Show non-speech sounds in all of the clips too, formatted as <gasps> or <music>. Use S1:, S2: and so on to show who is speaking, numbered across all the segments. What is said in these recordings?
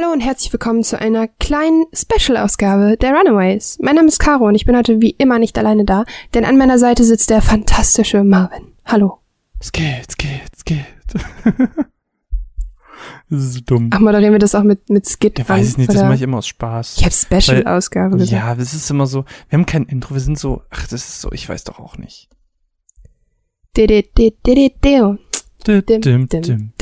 S1: Hallo und herzlich willkommen zu einer kleinen Special-Ausgabe der Runaways. Mein Name ist Caro und ich bin heute wie immer nicht alleine da, denn an meiner Seite sitzt der fantastische Marvin. Hallo.
S2: Es geht, es geht, es geht. <laughs> das ist so dumm.
S1: Ach, moderieren wir das auch mit, mit Skit
S2: Ja, weiß ich nicht, das
S1: oder?
S2: mache ich immer aus Spaß.
S1: Ich habe Special-Ausgabe gesagt.
S2: ja, das ist immer so, wir haben kein Intro, wir sind so, ach, das ist so, ich weiß doch auch nicht.
S1: Di-di-di-di-di-di.
S2: Dim,
S1: Dim,
S2: dim,
S1: dim,
S2: dim.
S1: dim, dim,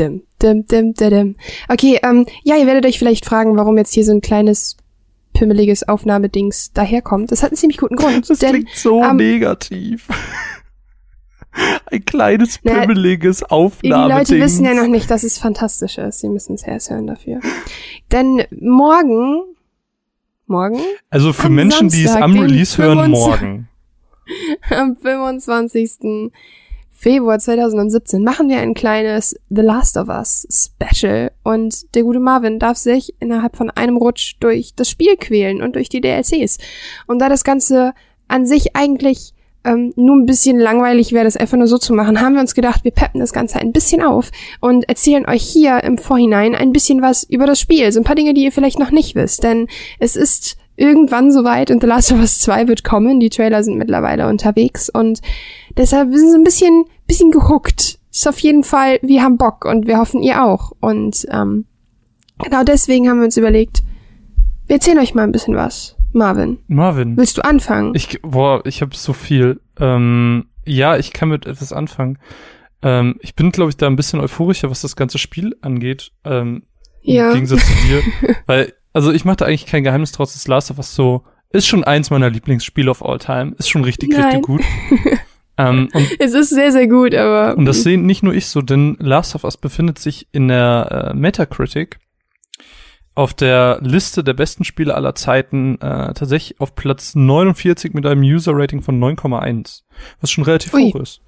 S1: dim, dim, dim. Okay, ähm, ja, ihr werdet euch vielleicht fragen, warum jetzt hier so ein kleines pimmeliges Aufnahmedings daherkommt. Das hat einen ziemlich guten Grund.
S2: Das
S1: denn
S2: klingt so
S1: ähm,
S2: negativ. <laughs> Ein kleines,
S1: Na,
S2: pimmeliges
S1: Die. Leute wissen ja noch nicht, dass es fantastisch ist. Sie müssen es erst hören dafür. Denn morgen, morgen,
S2: Also für Menschen, die es
S1: Samstag,
S2: am Release hören,
S1: 25.
S2: morgen. <laughs>
S1: am 25. Februar 2017, machen wir ein kleines The Last of Us Special. Und der gute Marvin darf sich innerhalb von einem Rutsch durch das Spiel quälen und durch die DLCs. Und da das Ganze an sich eigentlich ähm, nur ein bisschen langweilig wäre, das einfach nur so zu machen, haben wir uns gedacht, wir peppen das Ganze ein bisschen auf und erzählen euch hier im Vorhinein ein bisschen was über das Spiel. So ein paar Dinge, die ihr vielleicht noch nicht wisst. Denn es ist irgendwann soweit und The Last of Us 2 wird kommen. Die Trailer sind mittlerweile unterwegs und deshalb sind sie ein bisschen, bisschen gehuckt. Ist auf jeden Fall, wir haben Bock und wir hoffen ihr auch. Und ähm, genau deswegen haben wir uns überlegt, wir erzählen euch mal ein bisschen was. Marvin,
S2: Marvin.
S1: willst du anfangen?
S2: Ich, boah, ich habe so viel. Ähm, ja, ich kann mit etwas anfangen. Ähm, ich bin, glaube ich, da ein bisschen euphorischer, was das ganze Spiel angeht. Ähm,
S1: Ja.
S2: Im Gegensatz zu dir. <laughs> Weil, also ich mache da eigentlich kein Geheimnis draus, das Last of Us so ist schon eins meiner Lieblingsspiele of all time. Ist schon richtig,
S1: Nein.
S2: richtig gut. <laughs> ähm,
S1: es ist sehr, sehr gut, aber.
S2: und das sehen nicht nur ich so, denn Last of Us befindet sich in der äh, Metacritic auf der Liste der besten Spiele aller Zeiten äh, tatsächlich auf Platz 49 mit einem User-Rating von 9,1. Was schon relativ
S1: Ui.
S2: hoch ist.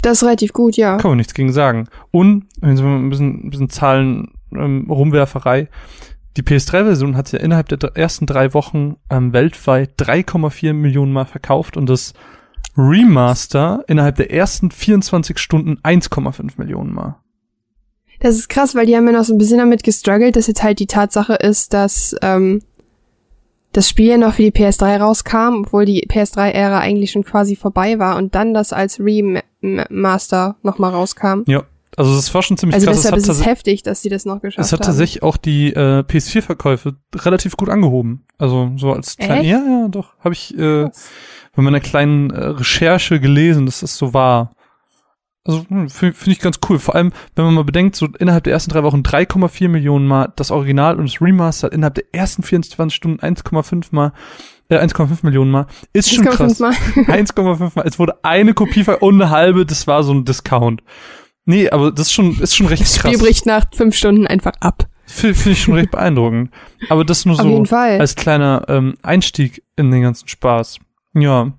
S1: das ist relativ gut, ja.
S2: Kann man nichts gegen sagen. Und, wenn wir mal ein bisschen, ein bisschen Zahlen, ähm, Rumwerferei. Die PS3-Version hat ja innerhalb der ersten drei Wochen ähm, weltweit 3,4 Millionen Mal verkauft und das Remaster innerhalb der ersten 24 Stunden 1,5 Millionen Mal.
S1: Das ist krass, weil die haben ja noch so ein bisschen damit gestruggelt, dass jetzt halt die Tatsache ist, dass ähm, das Spiel ja noch für die PS3 rauskam, obwohl die PS3-Ära eigentlich schon quasi vorbei war und dann das als Remaster nochmal rauskam.
S2: Ja, also das war schon ziemlich
S1: Also
S2: krass.
S1: deshalb
S2: es
S1: ist es heftig, dass sie das noch geschafft
S2: es hat
S1: haben.
S2: tatsächlich auch die äh, PS4-Verkäufe relativ gut angehoben. Also so als klein, ja, ja, doch, habe ich äh,
S1: Krass.
S2: bei meiner kleinen äh, Recherche gelesen, dass das so war. Also hm, finde find ich ganz cool. Vor allem, wenn man mal bedenkt, so innerhalb der ersten drei Wochen 3,4 Millionen Mal das Original und das Remaster innerhalb der ersten 24 Stunden 1,5 Mal, äh, 1,5 Millionen Mal, ist schon
S1: 1,5
S2: krass.
S1: Mal.
S2: 1,5 Mal. Es wurde eine Kopie und eine halbe, das war so ein Discount. Nee, aber das ist schon, ist schon recht
S1: Das Spiel
S2: krass.
S1: bricht nach fünf Stunden einfach ab.
S2: Finde find ich schon recht <laughs> beeindruckend. Aber das nur so als kleiner ähm, Einstieg in den ganzen Spaß. Ja.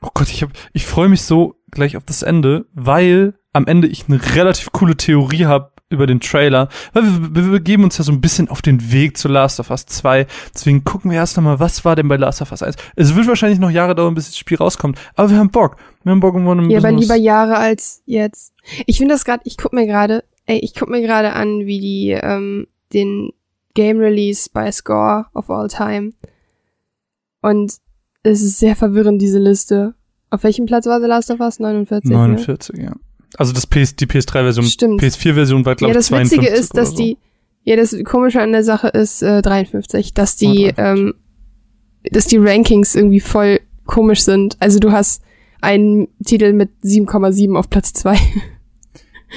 S2: Oh Gott, ich hab, ich freue mich so gleich auf das Ende, weil am Ende ich eine relativ coole Theorie habe über den Trailer, weil wir, wir begeben uns ja so ein bisschen auf den Weg zu Last of Us 2. Deswegen gucken wir erst nochmal, was war denn bei Last of Us 1? Es wird wahrscheinlich noch Jahre dauern, bis das Spiel rauskommt, aber wir haben Bock. Wir haben Bock, um ein
S1: Ja, aber lieber Jahre als jetzt. Ich finde das gerade, ich guck mir gerade, ey, ich guck mir gerade an, wie die ähm, den Game Release bei Score of All Time. Und es ist sehr verwirrend, diese Liste. Auf welchem Platz war The Last of Us? 49. Ne?
S2: 49, ja. Also das PS, die PS3-Version,
S1: Stimmt.
S2: PS4-Version war, glaube
S1: Ja,
S2: ich,
S1: das Witzige
S2: 52
S1: ist, dass
S2: so.
S1: die, ja, das Komische an der Sache ist äh, 53, dass die,
S2: Oh, 53.
S1: ähm, dass die Rankings irgendwie voll komisch sind. Also du hast einen Titel mit 7,7 auf Platz 2.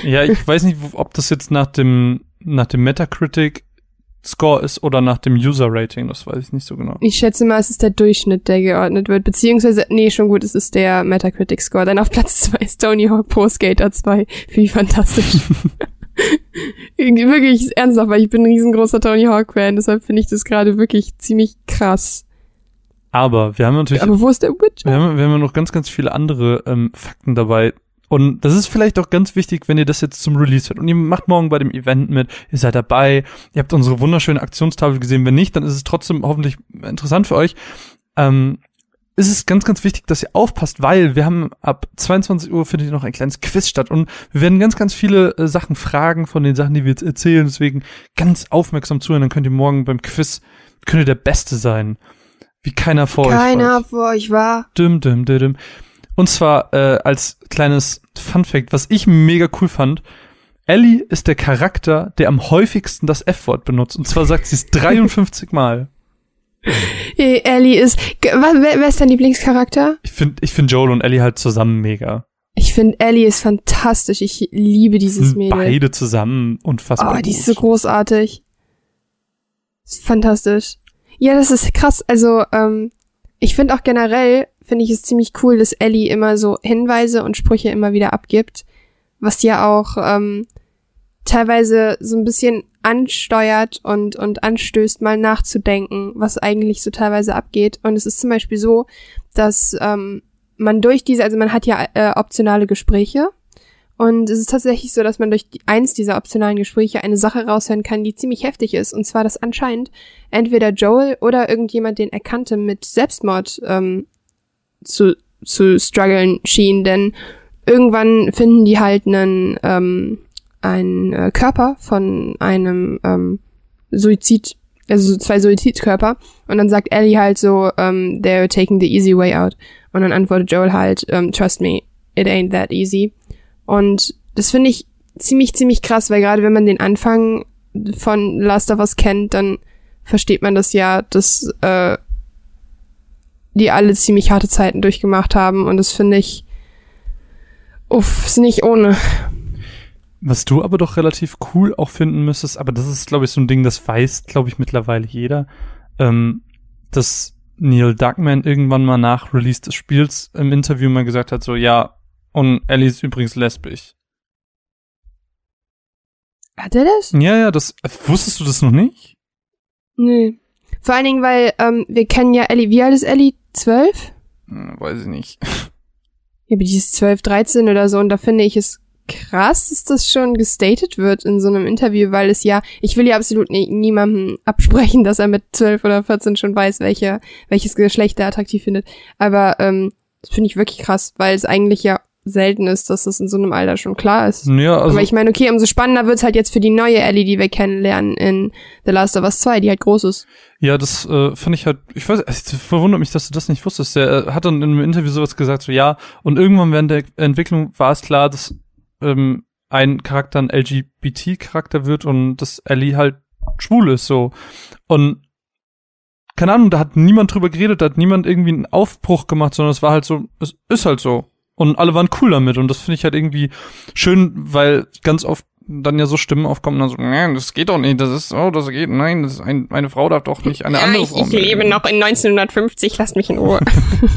S2: Ja, ich weiß nicht, ob das jetzt nach dem, nach dem Metacritic Score ist oder nach dem User Rating, das weiß ich nicht so genau.
S1: Ich schätze mal, es ist der Durchschnitt, der geordnet wird. Beziehungsweise, nee, schon gut, es ist der Metacritic Score. Dann auf Platz 2 ist Tony Hawk Pro Skater 2. Finde ich fantastisch. <laughs> wirklich ernsthaft, weil ich bin ein riesengroßer Tony Hawk Fan, deshalb finde ich das gerade wirklich ziemlich krass.
S2: Aber wir haben natürlich,
S1: Aber wo ist der Witcher?
S2: wir haben, wir haben noch ganz, ganz viele andere ähm, Fakten dabei. Und das ist vielleicht auch ganz wichtig, wenn ihr das jetzt zum Release hört. Und ihr macht morgen bei dem Event mit, ihr seid dabei, ihr habt unsere wunderschöne Aktionstafel gesehen. Wenn nicht, dann ist es trotzdem hoffentlich interessant für euch. Ähm, ist es ganz, ganz wichtig, dass ihr aufpasst, weil wir haben ab 22 Uhr findet noch ein kleines Quiz statt und wir werden ganz, ganz viele äh, Sachen fragen von den Sachen, die wir jetzt erzählen. Deswegen ganz aufmerksam zuhören, dann könnt ihr morgen beim Quiz, könnt ihr der Beste sein. Wie keiner vor
S1: Keiner
S2: euch war.
S1: Keiner vor euch war.
S2: Dim, dim, dim, dim. Und zwar äh, als kleines Fun Fact, was ich mega cool fand. Ellie ist der Charakter, der am häufigsten das F-Wort benutzt. Und zwar sagt sie es 53 Mal. <laughs>
S1: Ellie ist. Wer, wer ist dein Lieblingscharakter?
S2: Ich finde ich find Joel und Ellie halt zusammen mega.
S1: Ich finde Ellie ist fantastisch. Ich liebe dieses Mädel.
S2: Beide zusammen unfassbar.
S1: Oh, die ist so großartig. Ist fantastisch. Ja, das ist krass. Also, ähm, ich finde auch generell, finde ich es ziemlich cool, dass Ellie immer so Hinweise und Sprüche immer wieder abgibt. Was ja auch ähm, teilweise so ein bisschen ansteuert und, und anstößt, mal nachzudenken, was eigentlich so teilweise abgeht. Und es ist zum Beispiel so, dass ähm, man durch diese, also man hat ja äh, optionale Gespräche und es ist tatsächlich so, dass man durch die, eins dieser optionalen Gespräche eine Sache raushören kann, die ziemlich heftig ist. Und zwar, dass anscheinend entweder Joel oder irgendjemand, den er kannte, mit Selbstmord ähm, zu, zu strugglen schien. Denn irgendwann finden die halt einen, ähm, ein äh, Körper von einem ähm, Suizid, also so zwei Suizidkörper. Und dann sagt Ellie halt so, ähm, they're taking the easy way out. Und dann antwortet Joel halt, ähm, trust me, it ain't that easy. Und das finde ich ziemlich, ziemlich krass, weil gerade wenn man den Anfang von Last of Us kennt, dann versteht man das ja, dass äh, die alle ziemlich harte Zeiten durchgemacht haben. Und das finde ich, uff, ist nicht ohne.
S2: Was du aber doch relativ cool auch finden müsstest, aber das ist, glaube ich, so ein Ding, das weiß, glaube ich, mittlerweile jeder, ähm, dass Neil Duckman irgendwann mal nach Release des Spiels im Interview mal gesagt hat, so, ja, und Ellie ist übrigens lesbisch.
S1: Hat er das?
S2: Ja, ja, das, wusstest du das noch nicht?
S1: Nö. Vor allen Dingen, weil, ähm, wir kennen ja Ellie, wie alt ist Ellie? Zwölf?
S2: Hm, weiß ich nicht. <laughs>
S1: Ja, aber die ist zwölf, dreizehn oder so und da finde ich es krass, dass das schon gestated wird in so einem Interview, weil es ja, ich will ja absolut nie, niemandem absprechen, dass er mit 12 oder 14 schon weiß, welche, welches Geschlecht er attraktiv findet. Aber ähm, das finde ich wirklich krass, weil es eigentlich ja selten ist, dass das in so einem Alter schon klar ist.
S2: Ja, also
S1: Aber ich meine, okay, umso spannender wird's halt jetzt für die neue Ellie, die wir kennenlernen in The Last of Us 2, die halt groß ist.
S2: Ja, das äh, fand ich halt, ich weiß, es verwundert mich, dass du das nicht wusstest. Der äh, hat dann in einem Interview sowas gesagt, so ja, und irgendwann während der Entwicklung war es klar, dass ähm, ein Charakter ein LGBT-Charakter wird und dass Ellie halt schwul ist, so. Und keine Ahnung, da hat niemand drüber geredet, da hat niemand irgendwie einen Aufbruch gemacht, sondern es war halt so, es ist halt so. Und alle waren cool damit und das finde ich halt irgendwie schön, weil ganz oft dann ja so Stimmen aufkommen, dann so, nein, das geht doch nicht, das ist so, das geht, nein, das ist ein, eine Frau darf doch nicht eine
S1: ja,
S2: andere
S1: ich,
S2: Frau.
S1: Ich lebe noch in 1950, lasst mich in Ruhe.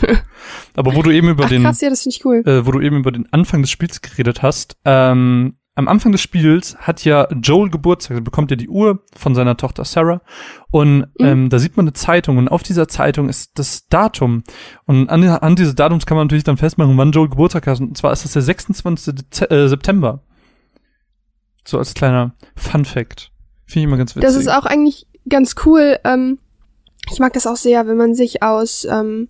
S1: <laughs>
S2: Aber wo du eben über
S1: Ach,
S2: den,
S1: krass, ja, das ich cool.
S2: äh, wo du eben über den Anfang des Spiels geredet hast, ähm, am Anfang des Spiels hat ja Joel Geburtstag, er bekommt ja die Uhr von seiner Tochter Sarah und
S1: Mhm.
S2: ähm, da sieht man eine Zeitung und auf dieser Zeitung ist das Datum und an, an dieses Datums kann man natürlich dann festmachen, wann Joel Geburtstag hat und zwar ist das der 26. Dez äh, September. So als kleiner Fun Fact. Finde ich immer ganz witzig.
S1: Das ist auch eigentlich ganz cool. Ähm, ich mag das auch sehr, wenn man sich aus, ähm,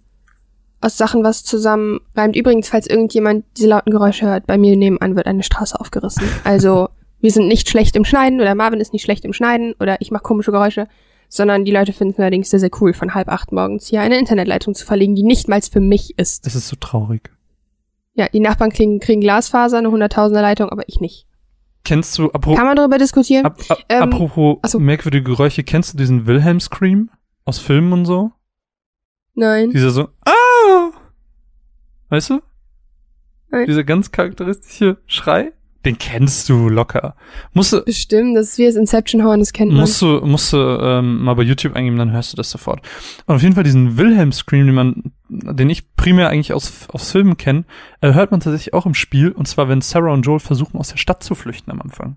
S1: aus Sachen was zusammenreimt. Übrigens, falls irgendjemand diese lauten Geräusche hört, bei mir nebenan wird eine Straße aufgerissen. Also, wir sind nicht schlecht im Schneiden oder Marvin ist nicht schlecht im Schneiden oder ich mache komische Geräusche, sondern die Leute finden es allerdings sehr, sehr cool, von halb acht morgens hier eine Internetleitung zu verlegen, die nicht mal für mich ist.
S2: Das ist so traurig.
S1: Ja, die Nachbarn kriegen, kriegen Glasfaser, eine hunderttausender Leitung, aber ich nicht.
S2: Kennst du, apro
S1: Kann man darüber diskutieren?
S2: ab, ab,
S1: Ähm,
S2: apropos
S1: so.
S2: merkwürdige Geräusche, kennst du diesen Wilhelm Scream aus Filmen und so?
S1: Nein.
S2: Dieser so, ah! Weißt du?
S1: Nein.
S2: Dieser ganz charakteristische Schrei? Den kennst du locker. Musst du,
S1: Bestimmt, das ist wie das Inception Horn, das kennt man.
S2: musst du, musst du ähm, mal bei YouTube eingeben, dann hörst du das sofort. Und auf jeden Fall diesen Wilhelm Scream, den man, den ich primär eigentlich aus, aus Filmen kenne, äh, hört man tatsächlich auch im Spiel. Und zwar, wenn Sarah und Joel versuchen, aus der Stadt zu flüchten am Anfang.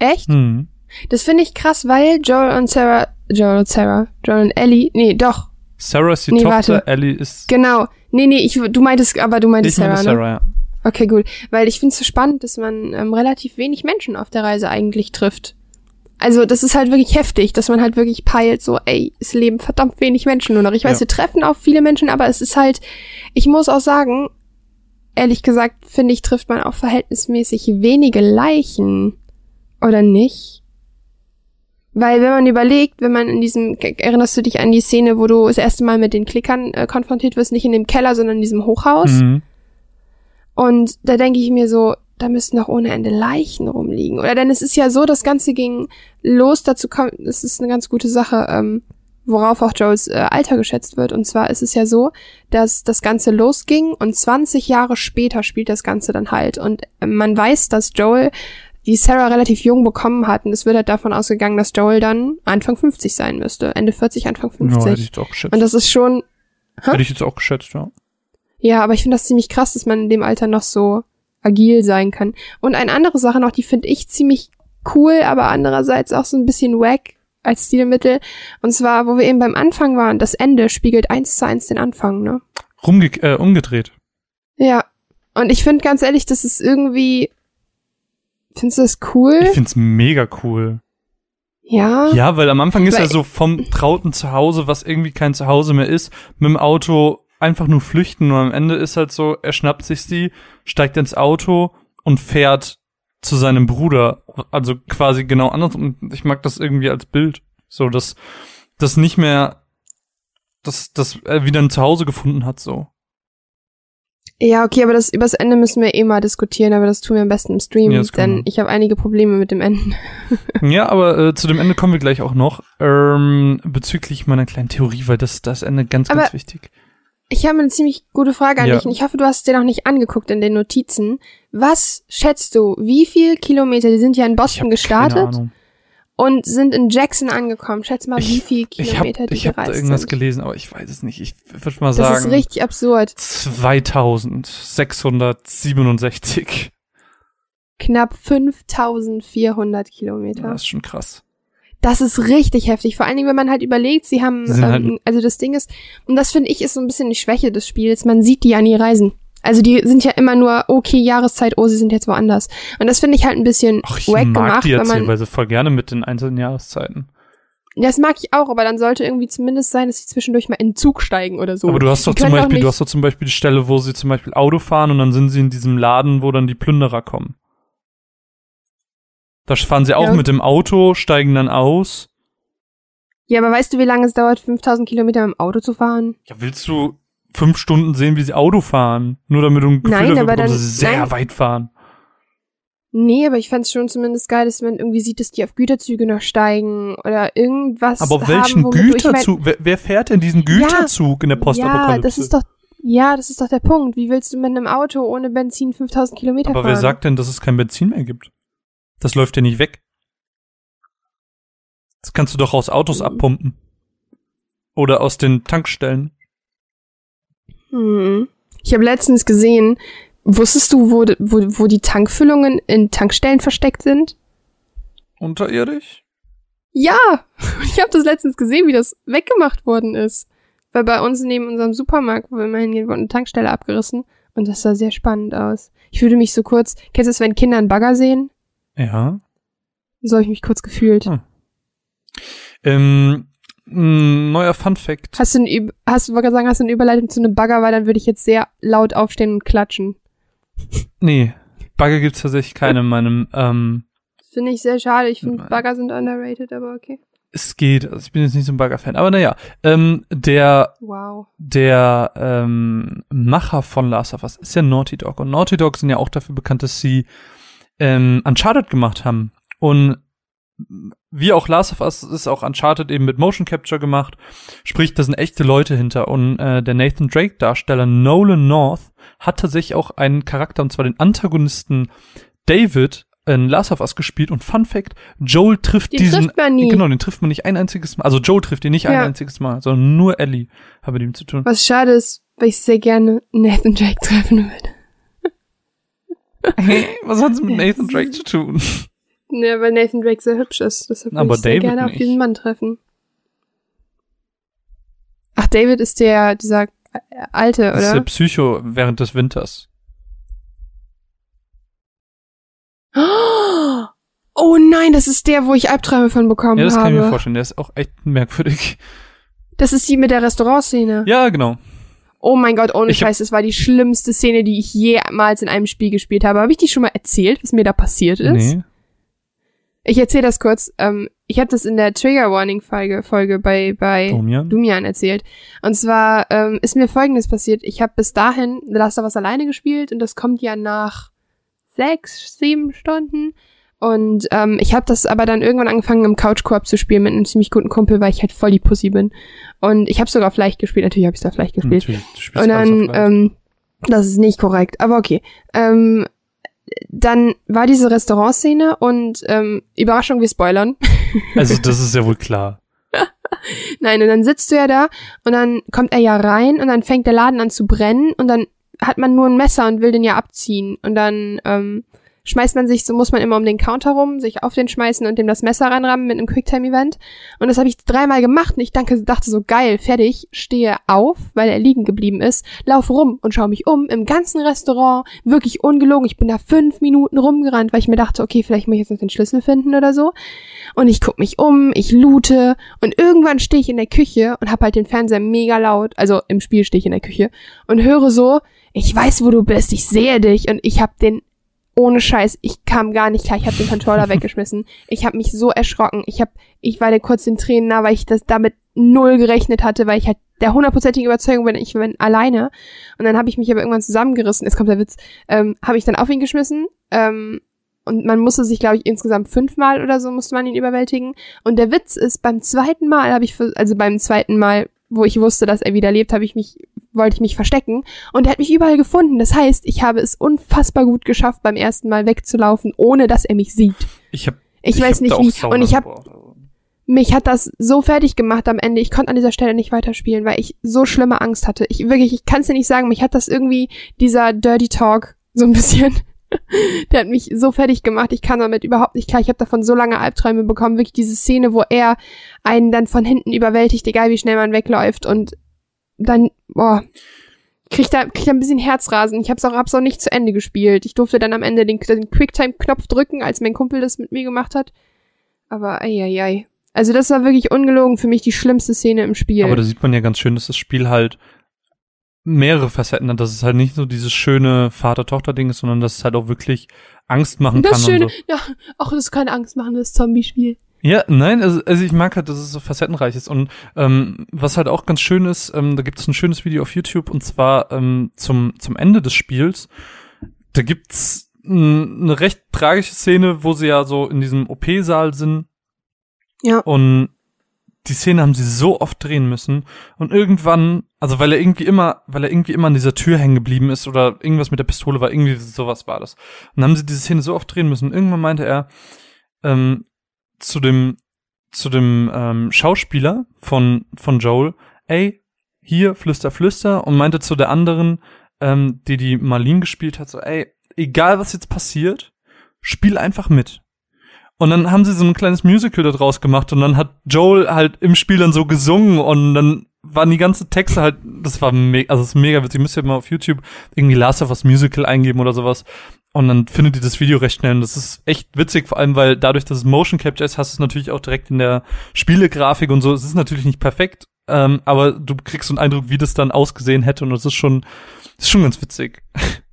S1: Echt?
S2: Hm.
S1: Das finde ich krass, weil Joel und Sarah, Joel und Sarah, Joel und Ellie, nee, doch,
S2: Sarah ist die
S1: Nee,
S2: Tochter,
S1: warte.
S2: Ellie ist.
S1: genau. Nee, nee, ich, du meintest, aber du meintest
S2: ich meine
S1: Sarah, ne?
S2: Sarah, ja.
S1: Okay, gut. Weil ich finde es so spannend, dass man ähm, relativ wenig Menschen auf der Reise eigentlich trifft. Also das ist halt wirklich heftig, dass man halt wirklich peilt, so, ey, es leben verdammt wenig Menschen nur noch. Ich weiß,
S2: Ja.
S1: wir treffen auch viele Menschen, aber es ist halt, ich muss auch sagen, ehrlich gesagt, finde ich, trifft man auch verhältnismäßig wenige Leichen. Oder nicht? Weil wenn man überlegt, wenn man in diesem, erinnerst du dich an die Szene, wo du das erste Mal mit den Klickern äh, konfrontiert wirst, nicht in dem Keller, sondern in diesem Hochhaus?
S2: Mhm.
S1: Und da denke ich mir so, da müssten noch ohne Ende Leichen rumliegen. Oder denn es ist ja so, das Ganze ging los, dazu kommt, das ist eine ganz gute Sache, ähm, worauf auch Joels äh, Alter geschätzt wird. Und zwar ist es ja so, dass das Ganze losging und 20 Jahre später spielt das Ganze dann halt. Und äh, man weiß, dass Joel die Sarah relativ jung bekommen hat. Und es wird halt davon ausgegangen, dass Joel dann Anfang 50 sein müsste. Ende 40, Anfang
S2: Ja,
S1: 50.
S2: hätte ich jetzt auch geschätzt.
S1: und das ist schon, hä?
S2: hätte ich jetzt auch geschätzt, ja.
S1: ja, aber ich finde das ziemlich krass, dass man in dem Alter noch so agil sein kann. Und eine andere Sache noch, die finde ich ziemlich cool, aber andererseits auch so ein bisschen wack als Stilmittel. Und zwar, wo wir eben beim Anfang waren, das Ende spiegelt eins zu eins den Anfang, ne?
S2: Rumge äh, umgedreht.
S1: Ja. Und ich finde ganz ehrlich, das ist irgendwie. Findest du das cool?
S2: Ich find's mega cool.
S1: ja.
S2: Ja, weil am Anfang ist er so vom trauten Zuhause, was irgendwie kein Zuhause mehr ist, mit dem Auto einfach nur flüchten und am Ende ist halt so, er schnappt sich sie, steigt ins Auto und fährt zu seinem Bruder. Also quasi genau anders und ich mag das irgendwie als Bild. So, dass das nicht mehr, dass, dass er wieder ein Zuhause gefunden hat, so.
S1: Ja, okay, aber das übers Ende müssen wir eh mal diskutieren, aber das tun wir am besten im Stream,
S2: Ja,
S1: denn ich habe einige Probleme mit dem Enden. <laughs>
S2: Ja, aber äh, zu dem Ende kommen wir gleich auch noch. Ähm, bezüglich meiner kleinen Theorie, weil das das Ende ganz, ganz
S1: Aber-
S2: wichtig.
S1: Ich habe eine ziemlich gute Frage an
S2: Ja.
S1: dich und ich hoffe, du hast es dir noch nicht angeguckt in den Notizen. Was schätzt du, wie viel Kilometer, die sind ja in Boston gestartet
S2: Keine Ahnung.
S1: Und sind in Jackson angekommen. Schätz mal, wie viel
S2: Ich habe
S1: Kilometer die
S2: ich hab da
S1: gereist
S2: irgendwas
S1: sind.
S2: gelesen, aber ich weiß es nicht. Ich würde mal
S1: Das
S2: sagen
S1: ist richtig absurd.
S2: 2667.
S1: Knapp 5400 Kilometer.
S2: Das ist schon krass.
S1: Das ist richtig heftig. Vor allen Dingen, wenn man halt überlegt, sie haben,
S2: halt-
S1: ähm, also das Ding ist, und das finde ich ist so ein bisschen die Schwäche des Spiels, man sieht die ja nie reisen. Also die sind ja immer nur, okay, Jahreszeit, oh, sie sind jetzt woanders. Und das finde ich halt ein bisschen
S2: Ach, ich
S1: wack
S2: mag
S1: gemacht,
S2: die
S1: man,
S2: Erzählweise voll gerne mit den einzelnen Jahreszeiten.
S1: das mag ich auch, aber dann sollte irgendwie zumindest sein, dass sie zwischendurch mal in den Zug steigen oder so.
S2: aber du hast doch zum Beispiel, du hast doch zum Beispiel die Stelle, wo sie zum Beispiel Auto fahren und dann sind sie in diesem Laden, wo dann die Plünderer kommen. Da fahren sie auch
S1: Ja.
S2: mit dem Auto, steigen dann aus.
S1: Ja, aber weißt du, wie lange es dauert, 5000 Kilometer mit dem Auto zu fahren?
S2: Ja, willst du fünf Stunden sehen, wie sie Auto fahren? Nur damit du ein Gefühl
S1: Nein,
S2: dafür
S1: aber
S2: bekommst,
S1: dann-
S2: dass sie sehr
S1: nein.
S2: weit fahren.
S1: Nee, aber ich fänd's schon zumindest geil, dass man irgendwie sieht, dass die auf Güterzüge noch steigen oder irgendwas
S2: Aber auf welchen
S1: du- ich mein-
S2: Güterzug? wer, wer fährt denn diesen Güterzug in der Postapokalypse?
S1: Ja, das ist doch, ja, das ist doch der Punkt. Wie willst du mit einem Auto ohne Benzin 5000 Kilometer
S2: Aber
S1: fahren?
S2: wer sagt denn, dass es kein Benzin mehr gibt? Das läuft ja nicht weg. Das kannst du doch aus Autos
S1: Mhm.
S2: abpumpen. Oder aus den Tankstellen.
S1: Hm. Ich habe letztens gesehen, wusstest du, wo, wo, wo die Tankfüllungen in Tankstellen versteckt sind?
S2: Unterirdisch?
S1: Ja, <laughs> ich habe das letztens gesehen, wie das weggemacht worden ist. Weil bei uns neben unserem Supermarkt, wo wir immer hingehen, wurde eine Tankstelle abgerissen und das sah sehr spannend aus. Ich fühlte mich so kurz, kennst du es, wenn Kinder einen Bagger sehen?
S2: Ja.
S1: So habe ich mich kurz gefühlt.
S2: Hm. Ähm, ein neuer Fun Fact.
S1: Hast du, ein, hast du, wollte sagen, hast du eine Überleitung zu einem Bagger, weil dann würde ich jetzt sehr laut aufstehen und klatschen.
S2: Nee, Bagger gibt's tatsächlich keine in meinem, ähm,
S1: Das finde ich sehr schade. Ich finde. Bagger sind underrated, aber okay.
S2: es geht. Also ich bin jetzt nicht so ein Bagger-Fan. Aber naja, ähm, der
S1: Wow.
S2: der ähm, Macher von Last of Us ist ja Naughty Dog. Und Naughty Dog sind ja auch dafür bekannt, dass sie ähm, Uncharted gemacht haben. Und wie auch Last of Us ist auch Uncharted eben mit Motion Capture gemacht. Sprich, da sind echte Leute hinter. Und äh, der Nathan Drake-Darsteller Nolan North hat tatsächlich auch einen Charakter, und zwar den Antagonisten David in Last of Us gespielt. Und Fun Fact, Joel trifft
S1: Den
S2: diesen...
S1: trifft man nie.
S2: Genau, den trifft man nicht ein einziges Mal. Also Joel trifft ihn nicht ein
S1: Ja.
S2: einziges Mal, sondern nur Ellie hat mit ihm zu tun.
S1: Was schade ist, weil ich sehr gerne Nathan Drake treffen würde. <laughs>
S2: Hey, was hat's mit Nathan Drake zu tun?
S1: Ja, weil Nathan Drake sehr hübsch ist. Deshalb würde
S2: Aber
S1: ich sehr
S2: David
S1: gerne auf
S2: nicht.
S1: diesen Mann treffen. Ach, David ist der, dieser äh, alte,
S2: Das ist der
S1: oder?
S2: Psycho während des Winters. <gasps>
S1: Oh nein, das ist der, wo ich Albträume von bekommen
S2: Ja, das
S1: habe.
S2: kann ich mir vorstellen. Der ist auch echt merkwürdig.
S1: Das ist die mit der Restaurantszene.
S2: Ja, genau.
S1: Oh mein Gott, ohne
S2: Ich
S1: Scheiß, das war die schlimmste Szene, die ich jemals in einem Spiel gespielt habe. Habe ich die schon mal erzählt, was mir da passiert ist?
S2: Nee.
S1: Ich erzähle das kurz. Ähm, ich habe das in der Trigger Warning Folge, Folge bei bei
S2: Domian?
S1: Dumian erzählt. Und zwar ähm, ist mir Folgendes passiert. Ich habe bis dahin The Last of Us alleine gespielt und das kommt ja nach sechs, sieben Stunden. Und ähm, ich habe das aber dann irgendwann angefangen im Couch Koop zu spielen mit einem ziemlich guten Kumpel, weil ich halt voll die Pussy bin. Und ich habe sogar auf leicht gespielt. Natürlich habe ich da leicht gespielt.
S2: Natürlich, du
S1: Und dann,
S2: auf
S1: ähm, das ist nicht korrekt, aber okay. Ähm, dann war diese Restaurantszene und ähm, Überraschung, wir spoilern. <laughs>
S2: Also, das ist ja wohl klar. <laughs>
S1: Nein, und dann sitzt du ja da und dann kommt er ja rein und dann fängt der Laden an zu brennen und dann hat man nur ein Messer und will den ja abziehen. Und dann ähm, schmeißt man sich, so muss man immer um den Counter rum, sich auf den schmeißen und dem das Messer reinrammen mit einem Quicktime-Event. Und das habe ich dreimal gemacht und ich danke, dachte so, geil, fertig, stehe auf, weil er liegen geblieben ist, lauf rum und schaue mich um im ganzen Restaurant, wirklich ungelogen. Ich bin da fünf Minuten rumgerannt, weil ich mir dachte, okay, vielleicht muss ich jetzt noch den Schlüssel finden oder so. Und ich guck mich um, ich loote und irgendwann stehe ich in der Küche und hab halt den Fernseher mega laut, also im Spiel stehe ich in der Küche und höre so, ich weiß, wo du bist, ich sehe dich und ich hab den ohne Scheiß, ich kam gar nicht klar, ich hab den Controller <laughs> weggeschmissen. Ich hab mich so erschrocken. Ich hab ich war da kurz den Tränen nah, weil ich das damit null gerechnet hatte, weil ich halt der hundertprozentigen Überzeugung bin, ich bin alleine. Und dann habe ich mich aber irgendwann zusammengerissen. Jetzt kommt der Witz. Ähm, habe ich dann auf ihn geschmissen. Ähm, und man musste sich, glaube ich, insgesamt fünfmal oder so musste man ihn überwältigen. Und der Witz ist, beim zweiten Mal habe ich, also beim zweiten Mal, wo ich wusste, dass er wieder lebt, habe ich mich, wollte ich mich verstecken. Und er hat mich überall gefunden. Das heißt, ich habe es unfassbar gut geschafft, beim ersten Mal wegzulaufen, ohne dass er mich sieht.
S2: Ich hab,
S1: Ich, weiß
S2: hab
S1: nicht wie. Und ich habe mich hat das so fertig gemacht am Ende. Ich konnte an dieser Stelle nicht weiterspielen, weil ich so schlimme Angst hatte. Ich wirklich, ich kann es dir nicht sagen. Mich hat das irgendwie dieser Dirty Talk so ein bisschen. <laughs> Der hat mich so fertig gemacht. Ich kann damit überhaupt nicht klar. Ich habe davon so lange Albträume bekommen. Wirklich diese Szene, wo er einen dann von hinten überwältigt, egal wie schnell man wegläuft und dann, boah, krieg da, krieg da ein bisschen Herzrasen. Ich hab's auch, hab's auch nicht zu Ende gespielt. Ich durfte dann am Ende den, den Quicktime-Knopf drücken, als mein Kumpel das mit mir gemacht hat. Aber ei. Also das war wirklich ungelogen für mich die schlimmste Szene im Spiel.
S2: Aber da sieht man ja ganz schön, dass das Spiel halt mehrere Facetten hat, dass es halt nicht so dieses schöne Vater-Tochter-Ding ist, sondern dass es halt auch wirklich Angst machen
S1: das
S2: kann
S1: Schöne,
S2: und so.
S1: ja, auch das ist keine Angst machen, das Zombie-Spiel.
S2: Ja, nein, also, also ich mag halt, dass es so facettenreich ist. Und ähm, was halt auch ganz schön ist, ähm, da gibt es ein schönes Video auf YouTube und zwar ähm, zum, zum Ende des Spiels. Da gibt's eine recht tragische Szene, wo sie ja so in diesem OP-Saal sind.
S1: Ja.
S2: Und die Szene haben sie so oft drehen müssen. Und irgendwann, also weil er irgendwie immer, weil er irgendwie immer an dieser Tür hängen geblieben ist oder irgendwas mit der Pistole war, irgendwie sowas war das. Und dann haben sie diese Szene so oft drehen müssen. Und irgendwann meinte er, ähm, zu dem zu dem ähm, Schauspieler von von Joel, ey, hier flüster flüster und meinte zu der anderen, ähm, die die Marlene gespielt hat, so, ey, egal was jetzt passiert, spiel einfach mit. Und dann haben sie so ein kleines Musical da draus gemacht und dann hat Joel halt im Spiel dann so gesungen und dann waren die ganzen Texte halt, das war mega, also das ist mega witzig. Ihr müsst ja mal auf YouTube irgendwie Last of Us Musical eingeben oder sowas. Und dann findet ihr das Video recht schnell. Und das ist echt witzig, vor allem, weil dadurch, dass es Motion Capture ist, hast du es natürlich auch direkt in der Spielegrafik und so. Es ist natürlich nicht perfekt, ähm, aber du kriegst so einen Eindruck, wie das dann ausgesehen hätte. Und das ist schon, das ist schon ganz witzig. <laughs>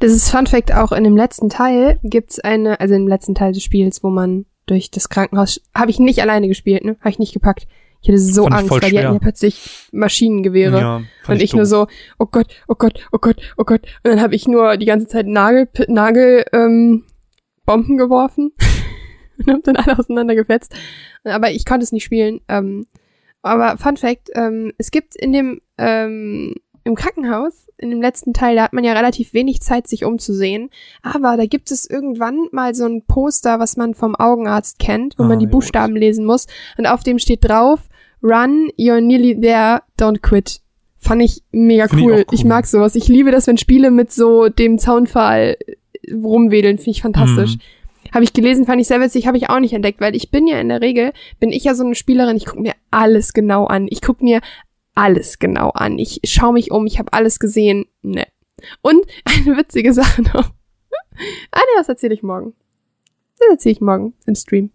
S1: Das ist Fun Fact auch in dem letzten Teil gibt's eine, also im letzten Teil des Spiels, wo man durch das Krankenhaus, habe ich nicht alleine gespielt, ne? Habe ich nicht gepackt. Ich hatte so
S2: Fand ich
S1: Angst, weil die
S2: schwer.
S1: hatten ja plötzlich Maschinengewehre.
S2: Ja,
S1: und ich,
S2: doof.
S1: nur so, oh Gott, oh Gott, oh Gott, oh Gott. Und dann habe ich nur die ganze Zeit Nagel, Nagel, ähm, Bomben geworfen <laughs> und hab dann alle auseinandergefetzt. Aber ich konnte es nicht spielen. Ähm, aber Fun Fact, ähm, es gibt in dem, ähm, im Krankenhaus, in dem letzten Teil, da hat man ja relativ wenig Zeit, sich umzusehen. Aber da gibt es irgendwann mal so ein Poster, was man vom Augenarzt kennt, wo
S2: Ah,
S1: man die Buchstaben lesen muss. Und auf dem steht drauf, Run, you're nearly there, don't quit. Fand ich mega
S2: Find ich
S1: cool. Ich,
S2: cool.
S1: mag sowas. Ich liebe das, wenn Spiele mit so dem Zaunpfahl äh, rumwedeln. Finde ich fantastisch.
S2: Mhm.
S1: Habe ich gelesen, fand ich sehr witzig, habe ich auch nicht entdeckt, weil ich bin ja in der Regel, bin ich ja so eine Spielerin, ich gucke mir alles genau an. Ich gucke mir alles genau an. Ich schaue mich um, ich habe alles gesehen. Ne. Und <laughs> eine witzige Sache noch. Ah, nee, das erzähle ich morgen. Das erzähle ich morgen im Stream.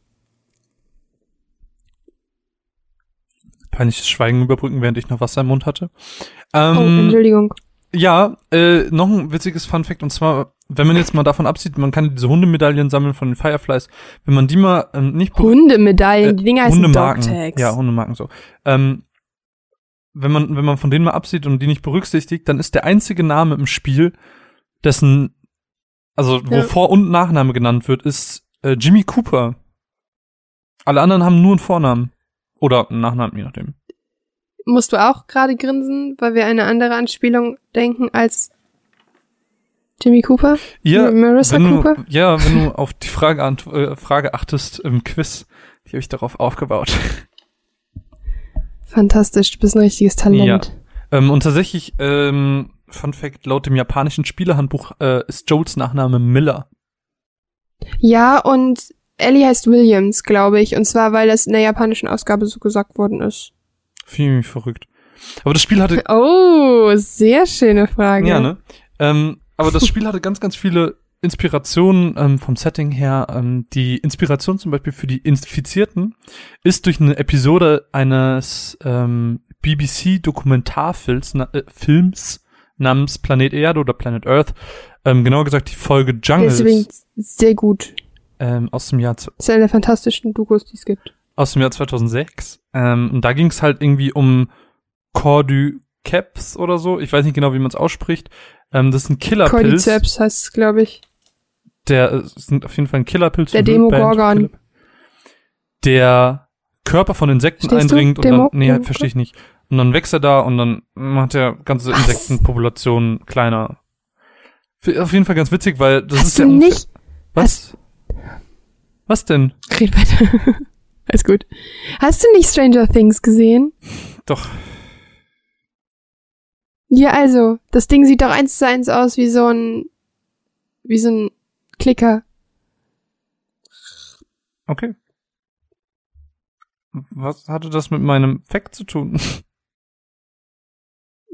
S2: Peinliches Schweigen überbrücken, während ich noch Wasser im Mund hatte.
S1: oh,
S2: Ähm,
S1: Entschuldigung.
S2: ja, äh, noch ein witziges Fun Fact, und zwar, wenn man jetzt mal davon absieht, man kann diese Hundemedaillen sammeln von den Fireflies, wenn man die mal ähm, nicht
S1: Hundemedaillen, die Dinger heißen
S2: Hundemarken.
S1: Dogtags.
S2: Ja, Hundemarken so. Ähm, wenn man, wenn man von denen mal absieht und die nicht berücksichtigt, dann ist der einzige Name im Spiel, dessen, also wo
S1: Ja.
S2: Vor- und Nachname genannt wird, ist äh, Jimmy Cooper. Alle anderen haben nur einen Vornamen. Oder einen Nachnamen, je nachdem.
S1: Musst du auch gerade grinsen, weil wir eine andere Anspielung denken als Jimmy Cooper?
S2: Ja,
S1: Marissa
S2: wenn
S1: Cooper?
S2: Du, ja, wenn du auf die Frage, äh, Frage achtest im Quiz, die habe ich darauf aufgebaut.
S1: Fantastisch, du bist ein richtiges Talent.
S2: Ähm, und tatsächlich, ähm, Fun Fact, laut dem japanischen Spielehandbuch äh, ist Joels Nachname Miller.
S1: Ja, und Ellie heißt Williams, glaube ich. Und zwar, weil das in der japanischen Ausgabe so gesagt worden ist.
S2: Finde ich verrückt. Aber das Spiel hatte, <laughs>
S1: Oh, sehr schöne Frage.
S2: ja, ne? Ähm, aber das Spiel hatte ganz, ganz viele Inspirationen ähm, vom Setting her. Ähm, die Inspiration zum Beispiel für die Infizierten ist durch eine Episode eines ähm, BBC-Dokumentarfilms na, äh, Films namens Planet Erde oder Planet Earth. Ähm, genauer gesagt die Folge Jungles
S1: Deswegen sehr gut.
S2: ähm, aus dem Jahr
S1: Das ist eine der fantastischen Dokus, die es gibt.
S2: aus dem Jahr 2006. Ähm, und da ging es halt irgendwie um Cordyceps oder so. Ich weiß nicht genau, wie man es ausspricht. Ähm, das ist ein Killerpilz.
S1: Cordyceps heißt es, glaube ich.
S2: Der äh, ist auf jeden Fall ein Killerpilz.
S1: Der Demogorgon.
S2: Der Körper von Insekten
S1: Verstehst du?
S2: eindringt und dann, nee, verstehe ich nicht. Und dann wächst er da und dann macht er ganze
S1: Was?
S2: Insektenpopulationen kleiner. Auf jeden Fall ganz witzig, weil das
S1: Hast
S2: ist ja
S1: nicht?
S2: Was? Was denn?
S1: Red weiter. <laughs> Alles gut. Hast du nicht Stranger Things gesehen?
S2: Doch.
S1: Ja, also, das Ding sieht doch eins zu eins aus wie so ein, wie so ein Klicker.
S2: Okay. Was hatte das mit meinem Fact zu tun? <laughs>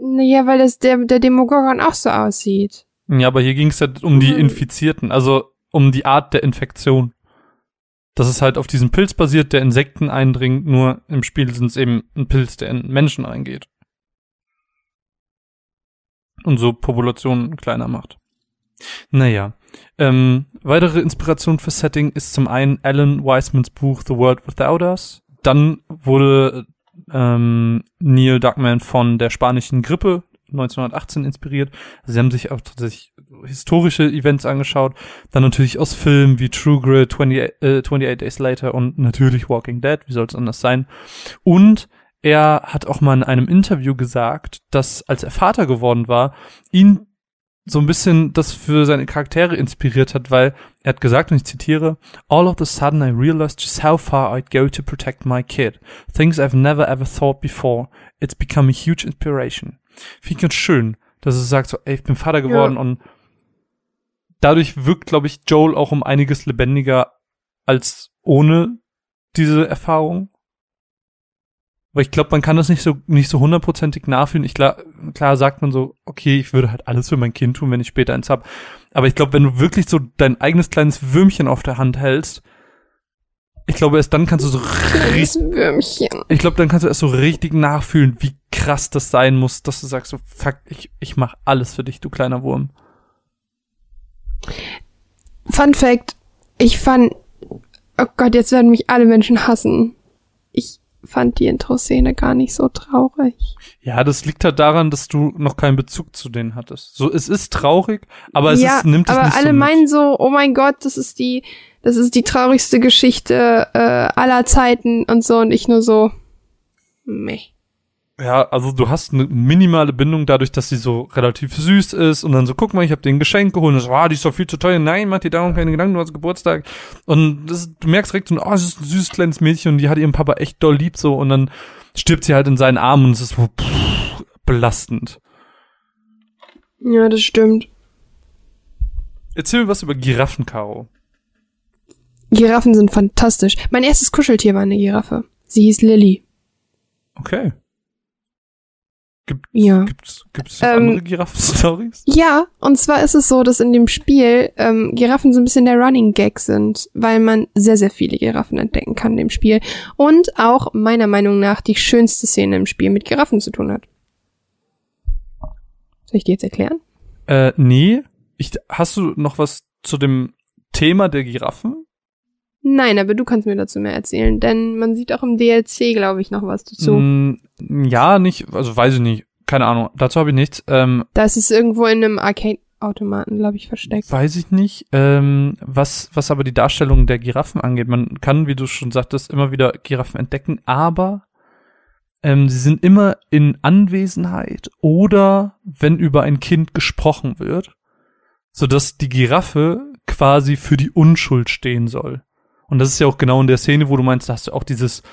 S1: Naja, weil das der, der Demogorgon auch so aussieht.
S2: Ja, aber hier ging es ja um die
S1: Mhm.
S2: Infizierten, also um die Art der Infektion. Das ist halt auf diesen Pilz basiert, der Insekten eindringt, nur im Spiel sind es eben ein Pilz, der in Menschen reingeht. Und so Populationen kleiner macht. Naja. Ähm, weitere Inspiration für Setting ist zum einen Alan Weismans Buch The World Without Us. Dann wurde ähm, Neil Duckman von der spanischen Grippe 1918 inspiriert. Sie haben sich auch tatsächlich historische Events angeschaut. Dann natürlich aus Filmen wie True Grit, 28, äh, 28 Days Later und natürlich Walking Dead. Wie soll es anders sein? Und er hat auch mal in einem Interview gesagt, dass als er Vater geworden war, ihn so ein bisschen das für seine Charaktere inspiriert hat, weil er hat gesagt, und ich zitiere, All of a sudden I realized just how far I'd go to protect my kid. Things I've never ever thought before. It's become a huge inspiration. Finde ich ganz schön, dass er sagt so, ey, ich bin Vater geworden
S1: Ja.
S2: und dadurch wirkt, glaube ich, Joel auch um einiges lebendiger als ohne diese Erfahrung. Aber ich glaube, man kann das nicht so nicht so hundertprozentig nachfühlen. Ich klar, klar sagt man so, okay, ich würde halt alles für mein Kind tun, wenn ich später eins hab. Aber ich glaube, wenn du wirklich so dein eigenes kleines Würmchen auf der Hand hältst, ich glaube, erst dann kannst du so
S1: Würmchen.
S2: ich glaube, dann kannst du erst so richtig nachfühlen, wie krass das sein muss, dass du sagst so, fuck, ich, ich mach alles für dich, du kleiner Wurm.
S1: Fun Fact. Ich fand, oh Gott, jetzt werden mich alle Menschen hassen. Ich fand die Intro-Szene gar nicht so traurig.
S2: Ja, das liegt halt daran, dass du noch keinen Bezug zu denen hattest. So, es ist traurig, aber es
S1: ja,
S2: ist, nimmt es
S1: aber
S2: nicht
S1: alle
S2: so
S1: meinen so, oh mein Gott, das ist die, das ist die traurigste Geschichte äh, aller Zeiten und so und ich nur so, meh.
S2: Ja, also du hast eine minimale Bindung dadurch, dass sie so relativ süß ist und dann so, guck mal, ich habe dir ein Geschenk geholt und so, ah, die ist doch viel zu teuer. Nein, mach dir darum keine Gedanken, du hast Geburtstag. Und das, du merkst direkt so, oh, das ist ein süßes kleines Mädchen und die hat ihren Papa echt doll lieb so und dann stirbt sie halt in seinen Armen und es ist so pff, belastend.
S1: Ja, das stimmt.
S2: Erzähl mir was über Giraffen, Caro.
S1: Giraffen sind fantastisch. Mein erstes Kuscheltier war eine Giraffe. Sie hieß Lilly.
S2: Okay. Gibt,
S1: Ja.
S2: Gibt's, gibt's
S1: Ähm,
S2: andere Giraffen-Stories?
S1: Ja, und zwar ist es so, dass in dem Spiel ähm, Giraffen so ein bisschen der Running Gag sind, weil man sehr, sehr viele Giraffen entdecken kann in dem Spiel. Und auch meiner Meinung nach die schönste Szene im Spiel mit Giraffen zu tun hat. Soll ich dir jetzt erklären?
S2: Äh, nee. Ich, hast du noch was zu dem Thema der Giraffen?
S1: Nein, aber du kannst mir dazu mehr erzählen, denn man sieht auch im DLC, glaube ich, noch was dazu.
S2: Mm, ja, nicht, also weiß ich nicht. Keine Ahnung. Dazu habe ich nichts. Ähm,
S1: Das ist irgendwo in einem Arcade-Automaten, glaube ich, versteckt.
S2: Weiß ich nicht. Ähm, was, was aber die Darstellung der Giraffen angeht, man kann, wie du schon sagtest, immer wieder Giraffen entdecken, aber ähm, sie sind immer in Anwesenheit oder wenn über ein Kind gesprochen wird, sodass die Giraffe quasi für die Unschuld stehen soll. Und das ist ja auch genau in der Szene, wo du meinst, da hast du auch dieses,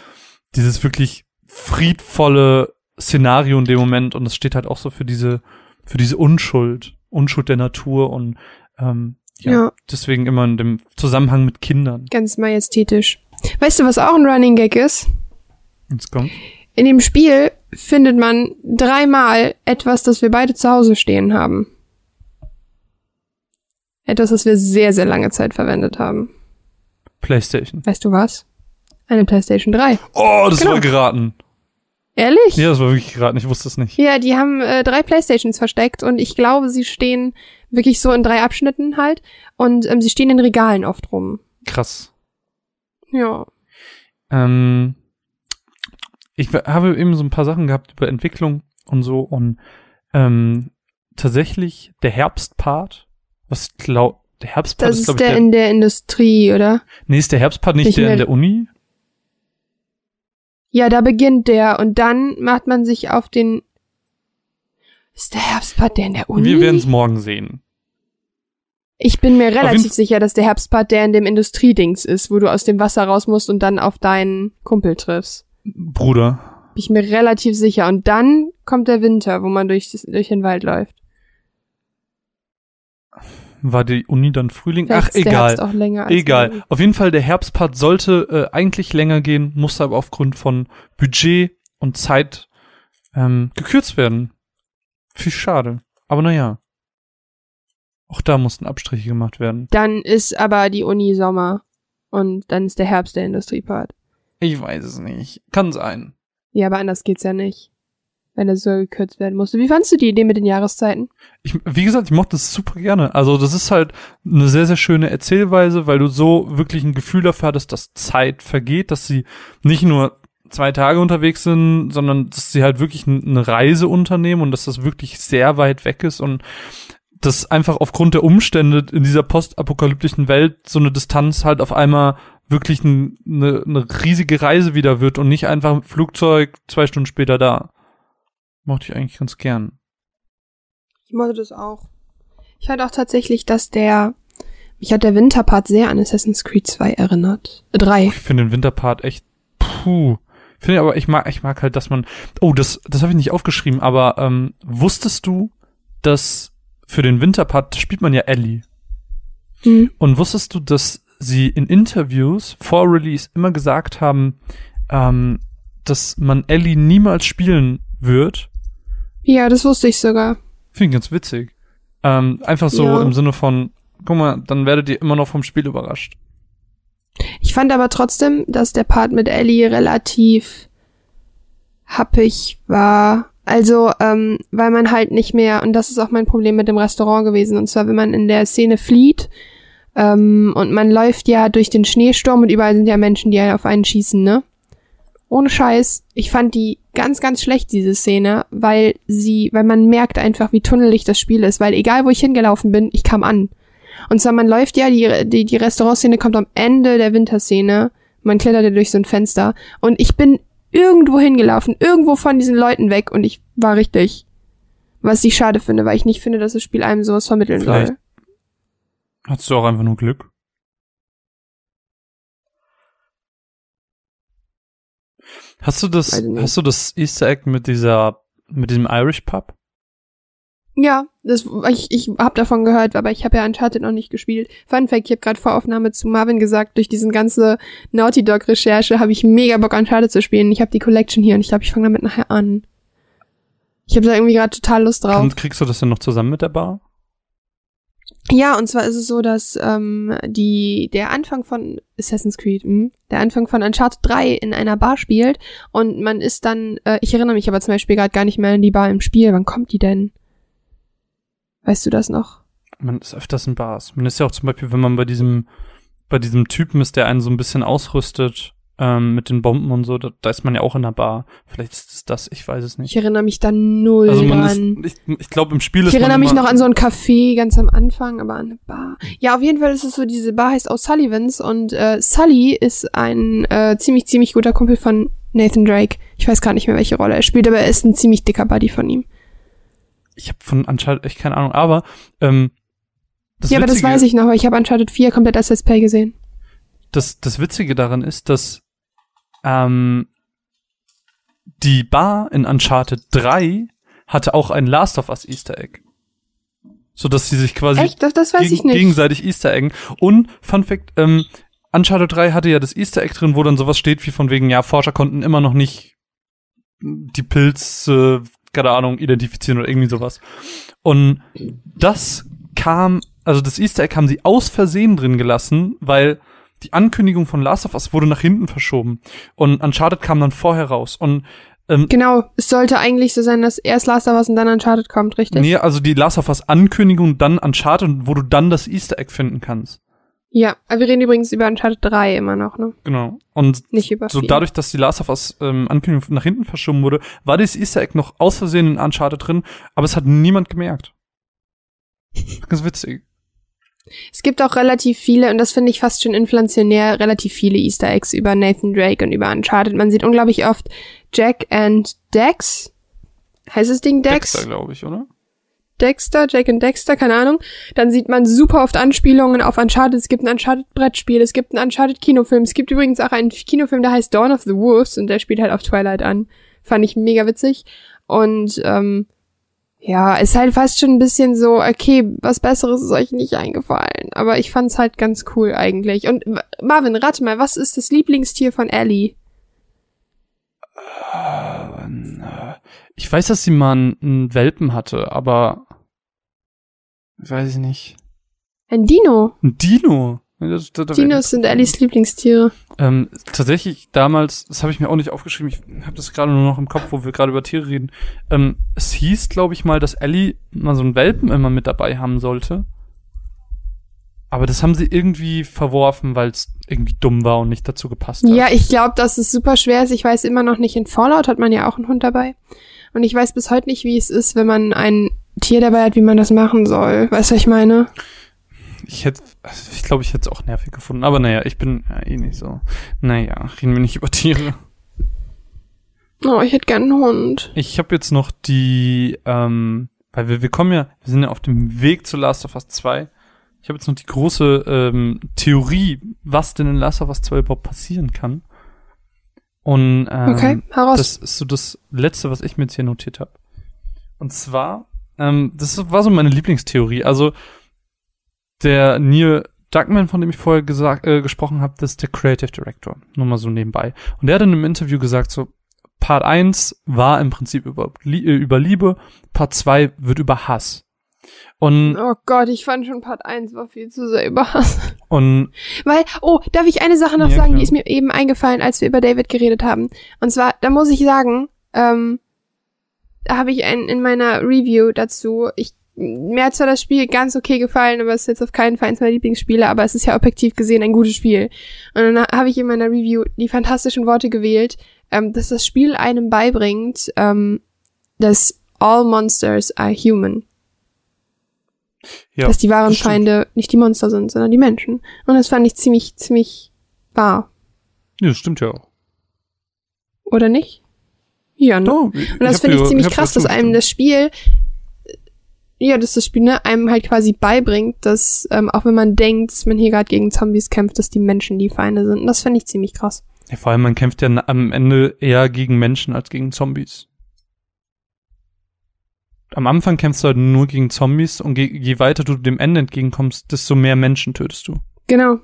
S2: dieses wirklich friedvolle Szenario in dem Moment und es steht halt auch so für diese, für diese Unschuld, Unschuld der Natur und ähm, ja,
S1: Ja.
S2: deswegen immer in dem Zusammenhang mit Kindern.
S1: Ganz majestätisch. Weißt du, was auch ein Running Gag ist?
S2: Jetzt kommt.
S1: In dem Spiel findet man dreimal etwas, das wir beide zu Hause stehen haben. Etwas, das wir sehr, sehr lange Zeit verwendet haben.
S2: PlayStation.
S1: Weißt du was? Eine PlayStation 3.
S2: Oh, das
S1: Genau.
S2: war geraten.
S1: Ehrlich?
S2: Ja, das war wirklich geraten. Ich wusste es nicht.
S1: Ja, die haben äh, drei Playstations versteckt und ich glaube, sie stehen wirklich so in drei Abschnitten halt und ähm, sie stehen in Regalen oft rum.
S2: Krass.
S1: Ja.
S2: Ähm, ich habe eben so ein paar Sachen gehabt über Entwicklung und so und ähm, tatsächlich der Herbstpart, was glaub, der Herbstpart
S1: Das
S2: ist,
S1: ist
S2: glaube ich,
S1: der
S2: der,
S1: in der Industrie, oder?
S2: nee, ist der Herbstpart nicht
S1: Nicht
S2: der in der Uni?
S1: Ja, da beginnt der und dann macht man sich auf den. Ist der Herbstpart der in der Uni?
S2: Wir werden es morgen sehen.
S1: Ich bin mir relativ sicher, dass der Herbstpart der in dem Industriedings ist, wo du aus dem Wasser raus musst und dann auf deinen Kumpel triffst.
S2: Bruder.
S1: Bin ich mir relativ sicher. Und dann kommt der Winter, wo man durch, durch den Wald läuft.
S2: War die Uni dann Frühling?
S1: Vielleicht
S2: Ach, egal. Egal. Auf jeden Fall, der Herbstpart sollte äh, eigentlich länger gehen, musste aber aufgrund von Budget und Zeit ähm, gekürzt werden. Viel schade. Aber naja. Auch da mussten Abstriche gemacht werden.
S1: Dann ist aber die Uni Sommer. Und dann ist der Herbst der Industriepart.
S2: Ich weiß es nicht. Kann sein.
S1: Ja, aber anders geht's ja nicht. Wenn es so gekürzt werden musste. Wie fandst du die Idee mit den Jahreszeiten?
S2: Ich, wie gesagt, ich mochte es super gerne. Also das ist halt eine sehr, sehr schöne Erzählweise, weil du so wirklich ein Gefühl dafür hattest, dass Zeit vergeht, dass sie nicht nur zwei Tage unterwegs sind, sondern dass sie halt wirklich eine Reise unternehmen und dass das wirklich sehr weit weg ist und dass einfach aufgrund der Umstände in dieser postapokalyptischen Welt so eine Distanz halt auf einmal wirklich eine, eine riesige Reise wieder wird und nicht einfach Flugzeug zwei Stunden später da. Mochte ich eigentlich ganz gern.
S1: Ich mochte das auch. Ich fand auch tatsächlich, dass der, mich hat der Winterpart sehr an Assassin's Creed 2 erinnert. Äh, 3.
S2: Ich finde den Winterpart echt puh. Finde aber ich mag ich mag halt, dass man Oh, das das habe ich nicht aufgeschrieben, aber ähm, wusstest du, dass für den Winterpart spielt man ja Ellie
S1: Hm.
S2: und wusstest du, dass sie in Interviews vor Release immer gesagt haben, ähm, dass man Ellie niemals spielen wird?
S1: Ja, das wusste ich sogar.
S2: Finde ich ganz witzig. Ähm, einfach so
S1: Ja.
S2: im Sinne von, guck mal, dann werdet ihr immer noch vom Spiel überrascht.
S1: Ich fand aber trotzdem, dass der Part mit Ellie relativ happig war. Also, ähm, weil man halt nicht mehr, und das ist auch mein Problem mit dem Restaurant gewesen, und zwar, wenn man in der Szene flieht, ähm, und man läuft ja durch den Schneesturm und überall sind ja Menschen, die auf einen schießen, ne? Ohne Scheiß, ich fand die ganz, ganz schlecht, diese Szene, weil sie, weil man merkt einfach, wie tunnelig das Spiel ist, weil egal wo ich hingelaufen bin, ich kam an. Und zwar, man läuft ja, die, die, die Restaurantszene kommt am Ende der Winterszene. Man klettert ja durch so ein Fenster. Und ich bin irgendwo hingelaufen, irgendwo von diesen Leuten weg und ich war richtig. Was ich schade finde, weil ich nicht finde, dass das Spiel einem sowas vermitteln
S2: Vielleicht-
S1: soll.
S2: Hattest du auch einfach nur Glück? Hast du das, hast du das Easter Egg mit dieser, mit diesem Irish Pub?
S1: Ja, das, ich, ich habe davon gehört, aber ich habe ja Uncharted noch nicht gespielt. Fun Fact, ich habe gerade vor Aufnahme zu Marvin gesagt, durch diesen ganze Naughty Dog Recherche habe ich mega Bock Uncharted zu spielen. Ich habe die Collection hier und ich glaube, ich fange damit nachher an. Ich habe da irgendwie gerade total Lust drauf.
S2: Und kriegst du das denn noch zusammen mit der Bar?
S1: Ja, und zwar ist es so, dass ähm, die der Anfang von Assassin's Creed, mh, der Anfang von Uncharted 3 in einer Bar spielt und man ist dann, äh, ich erinnere mich aber zum Beispiel gerade gar nicht mehr an die Bar im Spiel. Wann kommt die denn? Weißt du das noch?
S2: Man ist öfters in Bars. Man ist ja auch zum Beispiel, wenn man bei diesem, bei diesem Typen ist, der einen so ein bisschen ausrüstet, ähm, mit den Bomben und so, da, da ist man ja auch in der Bar. Vielleicht ist es das, ich weiß es nicht.
S1: Ich erinnere mich da null
S2: Also
S1: dran.
S2: ist, ich, ich glaube im Spiel
S1: ich
S2: ist
S1: erinnere
S2: man
S1: mich noch an so ein Café ganz am Anfang, aber an eine Bar. Ja, auf jeden Fall ist es so, diese Bar heißt O'Sullivans und äh, Sully ist ein äh, ziemlich, ziemlich guter Kumpel von Nathan Drake. Ich weiß gar nicht mehr, welche Rolle er spielt, aber er ist ein ziemlich dicker Buddy von ihm.
S2: ich habe von Uncharted echt keine Ahnung, aber ähm, das
S1: ja, aber das
S2: Witzige-
S1: weiß ich noch, weil ich habe Uncharted 4 komplett als Let's Play gesehen.
S2: das, das Witzige daran ist, dass ähm, die Bar in Uncharted 3 hatte auch ein Last of Us Easter Egg. So dass sie sich quasi
S1: Echt? Das, das nicht.
S2: gegenseitig Easter Eggen. Und Fun Fact, ähm, Uncharted 3 hatte ja das Easter Egg drin, wo dann sowas steht wie von wegen, ja, Forscher konnten immer noch nicht die Pilze, keine Ahnung, identifizieren oder irgendwie sowas. Und das kam, also das Easter Egg haben sie aus Versehen drin gelassen, weil die Ankündigung von Last of Us wurde nach hinten verschoben. Und Uncharted kam dann vorher raus. Und ähm,
S1: Genau, es sollte eigentlich so sein, dass erst Last of Us und dann Uncharted kommt, richtig?
S2: nee, also die Last of Us Ankündigung, dann Uncharted, wo du dann das Easter Egg finden kannst.
S1: Ja, aber wir reden übrigens über Uncharted 3 immer noch, ne?
S2: Genau. Und
S1: Nicht über
S2: so
S1: 4.
S2: dadurch, dass die Last of Us ähm, Ankündigung nach hinten verschoben wurde, war dieses Easter Egg noch aus Versehen in Uncharted drin, aber es hat niemand gemerkt. Ganz witzig.
S1: Es gibt auch relativ viele, und das finde ich fast schon inflationär, relativ viele Easter Eggs über Nathan Drake und über Uncharted. Man sieht unglaublich oft Jack and Dex. Heißt das Ding Dex?
S2: Dexter, glaube ich, oder?
S1: Dexter, Jack and Dexter, keine Ahnung. Dann sieht man super oft Anspielungen auf Uncharted. Es gibt ein Uncharted-Brettspiel, es gibt einen Uncharted-Kinofilm. Es gibt übrigens auch einen Kinofilm, der heißt Dawn of the Wolves und der spielt halt auf Twilight an. Fand ich mega witzig. Und ähm, ja, ist halt fast schon ein bisschen so, okay, was Besseres ist euch nicht eingefallen. Aber ich fand's halt ganz cool eigentlich. Und Marvin, rate mal, was ist das Lieblingstier von Ellie?
S2: Ich weiß, dass sie mal einen Welpen hatte, aber weiß ich nicht.
S1: Ein Dino.
S2: Ein Dino. Das, das, das
S1: Dinos sind Ellies Lieblingstiere.
S2: Ähm, tatsächlich damals, das habe ich mir auch nicht aufgeschrieben, ich habe das gerade nur noch im Kopf, wo wir gerade über Tiere reden. Ähm, es hieß, glaube ich mal, dass Ellie mal so einen Welpen immer mit dabei haben sollte. Aber das haben sie irgendwie verworfen, weil es irgendwie dumm war und nicht dazu gepasst hat.
S1: Ja, ich glaube, dass es super schwer ist. Ich weiß immer noch nicht, in Fallout hat man ja auch einen Hund dabei. Und ich weiß bis heute nicht, wie es ist, wenn man ein Tier dabei hat, wie man das machen soll. Weißt du, was ich meine?
S2: Ich hätte, ich glaube, ich hätte es auch nervig gefunden. Aber naja, ich bin ja eh nicht so. Naja, reden wir nicht über Tiere.
S1: Oh, ich hätte gern einen Hund.
S2: Ich habe jetzt noch die, ähm, weil wir, wir kommen ja, wir sind ja auf dem Weg zu Last of Us 2. Ich habe jetzt noch die große ähm, Theorie, was denn in Last of Us 2 überhaupt passieren kann. Und ähm,
S1: Okay, heraus.
S2: das ist so das Letzte, was ich mir jetzt hier notiert habe. Und zwar, ähm, das war so meine Lieblingstheorie. Also der Neil Duckman, von dem ich vorher gesagt, äh, gesprochen habe, das ist der Creative Director. Nur mal so nebenbei. Und der hat in einem Interview gesagt, so, Part 1 war im Prinzip über, äh, über Liebe, Part 2 wird über Hass. Und,
S1: oh Gott, ich fand schon Part 1 war viel zu sehr überhasst.
S2: und
S1: Weil, oh, darf ich eine Sache noch
S2: Ja,
S1: sagen,
S2: klar.
S1: die ist mir eben eingefallen, als wir über David geredet haben. Und zwar, da muss ich sagen, ähm, da habe ich ein, in meiner Review dazu, ich, mir hat zwar das Spiel ganz okay gefallen, aber es ist jetzt auf keinen Fall eins meiner Lieblingsspiele, aber es ist ja objektiv gesehen ein gutes Spiel. Und dann habe ich in meiner Review die fantastischen Worte gewählt, ähm, dass das Spiel einem beibringt, ähm, dass all monsters are human.
S2: ja,
S1: dass die wahren
S2: das.
S1: Feinde nicht die Monster sind, sondern die Menschen. Und das fand ich ziemlich, ziemlich wahr.
S2: Ja, das stimmt ja auch.
S1: Oder nicht? Ja, ne?
S2: Doch,
S1: Und das finde ich ziemlich krass, dass einem das Spiel, ja, dass das Spiel ne, einem halt quasi beibringt, dass ähm, auch wenn man denkt, dass man hier gerade gegen Zombies kämpft, dass die Menschen die Feinde sind. Und das finde ich ziemlich krass.
S2: Ja, vor allem, man kämpft ja am Ende eher gegen Menschen als gegen Zombies. Am Anfang kämpfst du halt nur gegen Zombies und je, je weiter du dem Ende entgegenkommst, desto mehr Menschen tötest du.
S1: Genau.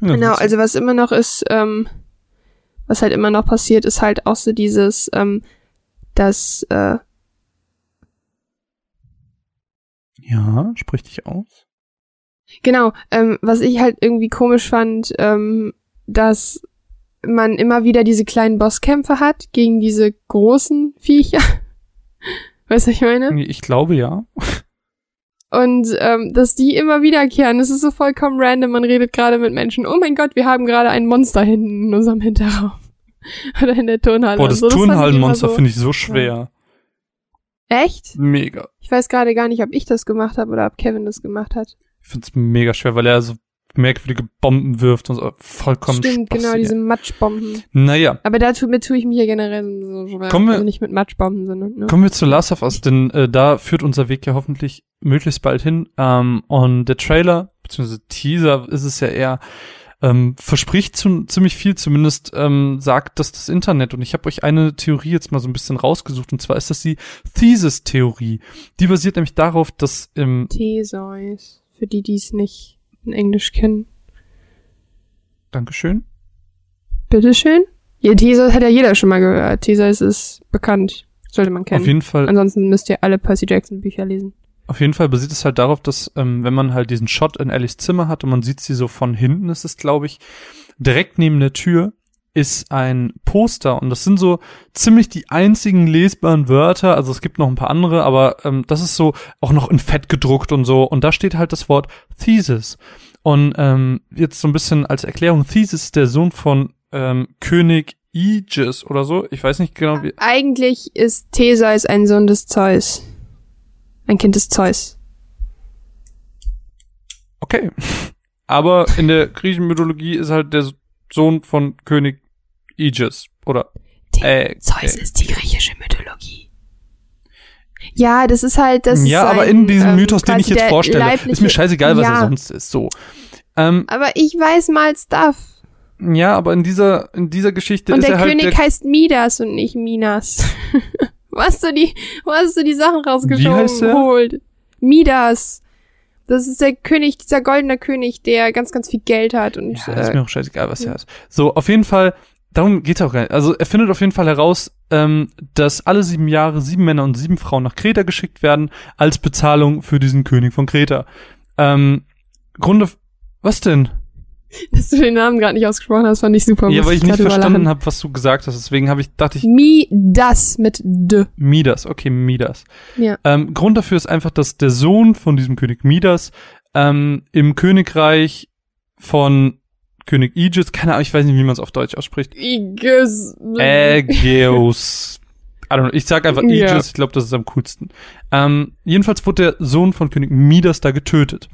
S2: Ja,
S1: Genau, also was immer noch ist, ähm, was halt immer noch passiert, ist halt auch so dieses, ähm, dass, äh,
S2: Ja, sprich dich aus.
S1: Genau, ähm, was ich halt irgendwie komisch fand, ähm, dass man immer wieder diese kleinen Bosskämpfe hat gegen diese großen Viecher. <laughs> weißt du, was ich meine?
S2: Ich glaube ja.
S1: Und ähm, dass die immer wiederkehren, das ist so vollkommen random. Man redet gerade mit Menschen. Oh mein Gott, wir haben gerade ein Monster hinten in unserem Hinterraum. <laughs> Oder in der Turnhalle.
S2: Boah, das
S1: so.
S2: Turnhallenmonster
S1: so,
S2: finde ich so schwer.
S1: Echt?
S2: Mega.
S1: Ich weiß gerade gar nicht, ob ich das gemacht habe oder ob Kevin das gemacht hat.
S2: Ich finde es mega schwer, weil er so merkwürdige Bomben wirft und so vollkommen
S1: Stimmt,
S2: Spaß,
S1: genau, diese Matschbomben.
S2: Naja,
S1: Aber dazu mit tue ich mich ja generell so schwer.
S2: Kommen wir-
S1: also nicht mit Matschbomben, sondern ne?
S2: kommen wir zu Last of Us, denn äh, da führt unser Weg ja hoffentlich möglichst bald hin. Ähm, und der Trailer, beziehungsweise Teaser ist es ja eher, ähm, verspricht zu, ziemlich viel, zumindest ähm, sagt das das Internet. Und ich habe euch eine Theorie jetzt mal so ein bisschen rausgesucht, und zwar ist das die Thesis-Theorie. Die basiert nämlich darauf, dass im
S1: Theseus. Für die, die es nicht in Englisch kennen.
S2: Dankeschön.
S1: Bitteschön. Ja, Theseus hat ja jeder schon mal gehört. Theseus ist bekannt. Sollte man kennen.
S2: Auf jeden Fall
S1: Ansonsten müsst ihr alle Percy Jackson Bücher lesen.
S2: Auf jeden Fall basiert es halt darauf, dass ähm, wenn man halt diesen Shot in Ellies Zimmer hat und man sieht sie so von hinten, ist es glaube ich, direkt neben der Tür ist ein Poster und das sind so ziemlich die einzigen lesbaren Wörter, also es gibt noch ein paar andere, aber ähm, das ist so auch noch in Fett gedruckt und so. Und da steht halt das Wort Thesis. Und ähm, jetzt so ein bisschen als Erklärung, Thesis ist der Sohn von ähm, König Aegis oder so, ich weiß nicht genau wie,
S1: Eigentlich ist Theseus ein Sohn des Zeus. Ein Kind des Zeus.
S2: Okay. Aber in der griechischen Mythologie ist halt der Sohn von König Aegis. Oder äh,
S1: Zeus
S2: äh,
S1: ist die griechische Mythologie. Ja, das ist halt das.
S2: Ja,
S1: ist
S2: aber
S1: ein,
S2: in diesem
S1: ähm,
S2: Mythos, den ich jetzt vorstelle, ist mir scheißegal, was
S1: ja,
S2: er sonst ist. So. Ähm,
S1: Aber ich weiß mal Stuff.
S2: ja, aber in dieser, in dieser Geschichte
S1: Und
S2: ist
S1: der
S2: er halt
S1: König
S2: der,
S1: heißt Midas und nicht Minas. <laughs> wo hast du die, wo hast du die Sachen rausgeschoben?
S2: heißt er?
S1: Holt. Midas. Das ist der König, dieser goldene König, der ganz, ganz viel Geld hat und
S2: Ja, ist
S1: äh,
S2: mir auch scheißegal, was er ist. So, auf jeden Fall, darum geht's auch gar nicht. Also er findet auf jeden Fall heraus, ähm, dass alle sieben Jahre sieben Männer und sieben Frauen nach Kreta geschickt werden, als Bezahlung für diesen König von Kreta. Ähm, Grunde, was denn? <laughs>
S1: dass du den Namen gerade nicht ausgesprochen hast, fand ich super.
S2: ja, weil ich nicht
S1: grad
S2: verstanden habe, was du gesagt hast. Deswegen habe ich, dachte ich,
S1: Midas mit D.
S2: Midas, okay, Midas.
S1: Ja.
S2: Ähm, Grund dafür ist einfach, dass der Sohn von diesem König Midas ähm, im Königreich von König Aegis, keine Ahnung, ich weiß nicht, wie man es auf Deutsch ausspricht,
S1: Iges.
S2: Ägeus. I don't know, ich sag einfach Aegis,
S1: Ja.
S2: ich glaube, das ist am coolsten. Ähm, jedenfalls wurde der Sohn von König Midas da getötet.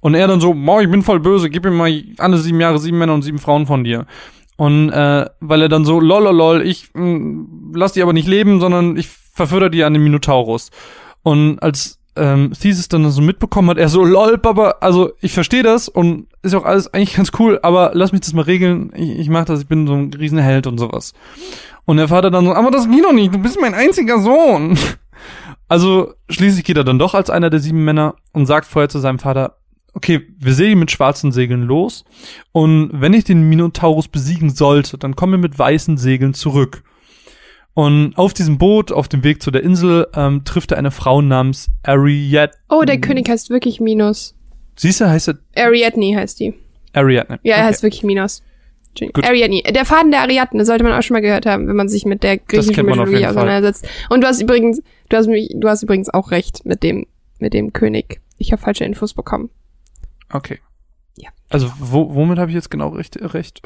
S2: Und er dann so, boah, ich bin voll böse, gib mir mal alle sieben Jahre sieben Männer und sieben Frauen von dir. Und äh, weil er dann so, lol, lol, lol, ich mh, lass die aber nicht leben, sondern ich verfütter die an den Minotaurus. Und als ähm, Thesis dann so mitbekommen hat, er so, lol, Papa, also ich verstehe das und ist auch alles eigentlich ganz cool, aber lass mich das mal regeln. Ich, ich mach das, ich bin so ein Riesenheld und sowas. Und der Vater dann so, aber das geht doch nicht, du bist mein einziger Sohn. Also schließlich geht er dann doch als einer der sieben Männer und sagt vorher zu seinem Vater, okay, wir segeln mit schwarzen Segeln los und wenn ich den Minotaurus besiegen sollte, dann kommen wir mit weißen Segeln zurück. Und auf diesem Boot, auf dem Weg zu der Insel, ähm, trifft er eine Frau namens Ariadne.
S1: Oh, der König heißt wirklich Minos.
S2: Siehst du, heißt er
S1: Ariadne heißt die.
S2: Ariadne.
S1: Ja, er
S2: Okay.
S1: heißt wirklich Minos.
S2: Gut.
S1: Ariadne. Der Faden der Ariadne sollte man auch schon mal gehört haben, wenn man sich mit der griechischen Mythologie
S2: Fall.
S1: auseinandersetzt. Und du hast übrigens, du hast mich, du hast übrigens auch recht mit dem, mit dem König. Ich habe falsche Infos bekommen.
S2: Okay.
S1: Ja.
S2: Also wo, womit habe ich jetzt genau recht? recht?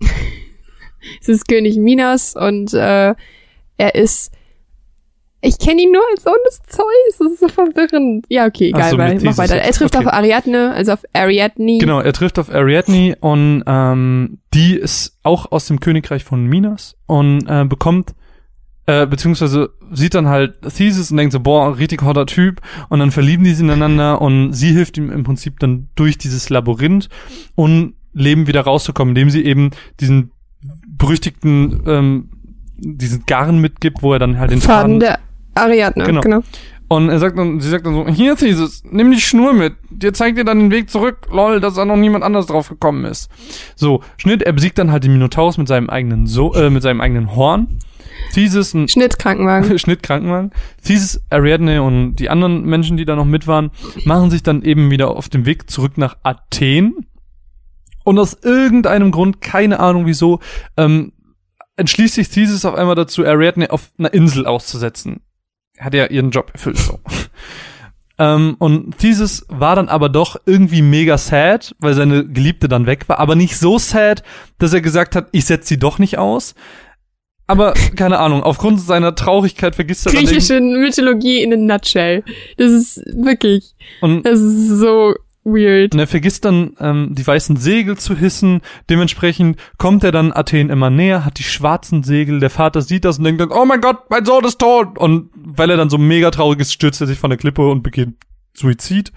S2: <laughs>
S1: Es ist König Minos und äh, er ist. Ich kenne ihn nur als Sohn des Zeus. Das ist so verwirrend. Ja, okay, egal,
S2: so,
S1: weil, mach weiter. Er trifft
S2: Okay.
S1: auf Ariadne, also auf Ariadne.
S2: Genau, er trifft auf Ariadne und ähm, die ist auch aus dem Königreich von Minas und äh, bekommt äh, beziehungsweise sieht dann halt Thesis und denkt so, boah, richtig hotter Typ und dann verlieben die sich ineinander und sie hilft ihm im Prinzip dann durch dieses Labyrinth und Leben wieder rauszukommen, indem sie eben diesen berüchtigten ähm, diesen Garn mitgibt, wo er dann halt den
S1: Faden der Ariadne,
S2: Genau.
S1: genau.
S2: und er sagt dann, sie sagt dann so, hier Thesis, nimm die Schnur mit. Dir zeigt dir dann den Weg zurück. Lol, dass da noch niemand anders drauf gekommen ist. So, Schnitt, er besiegt dann halt den Minotaurus mit seinem eigenen so äh, mit seinem eigenen Horn. Thesis, ein
S1: Schnittkrankenwagen. <laughs>
S2: Schnittkrankenwagen. Thesis, Ariadne und die anderen Menschen, die da noch mit waren, machen sich dann eben wieder auf den Weg zurück nach Athen. Und aus irgendeinem Grund, keine Ahnung wieso, ähm, entschließt sich Thesis auf einmal dazu, Ariadne auf einer Insel auszusetzen. Hat ja ihren Job erfüllt so. <laughs> ähm, und Thesis war dann aber doch irgendwie mega sad, weil seine Geliebte dann weg war, aber nicht so sad, dass er gesagt hat, ich setze sie doch nicht aus. Aber keine Ahnung, aufgrund seiner Traurigkeit vergisst er dann
S1: Griechische Mythologie in a nutshell. Das ist wirklich,
S2: und
S1: das ist so weird.
S2: Und er vergisst dann, ähm, die weißen Segel zu hissen. Dementsprechend kommt er dann Athen immer näher, hat die schwarzen Segel. Der Vater sieht das und denkt dann, oh mein Gott, mein Sohn ist tot. Und weil er dann so mega traurig ist, stürzt er sich von der Klippe und beginnt Suizid.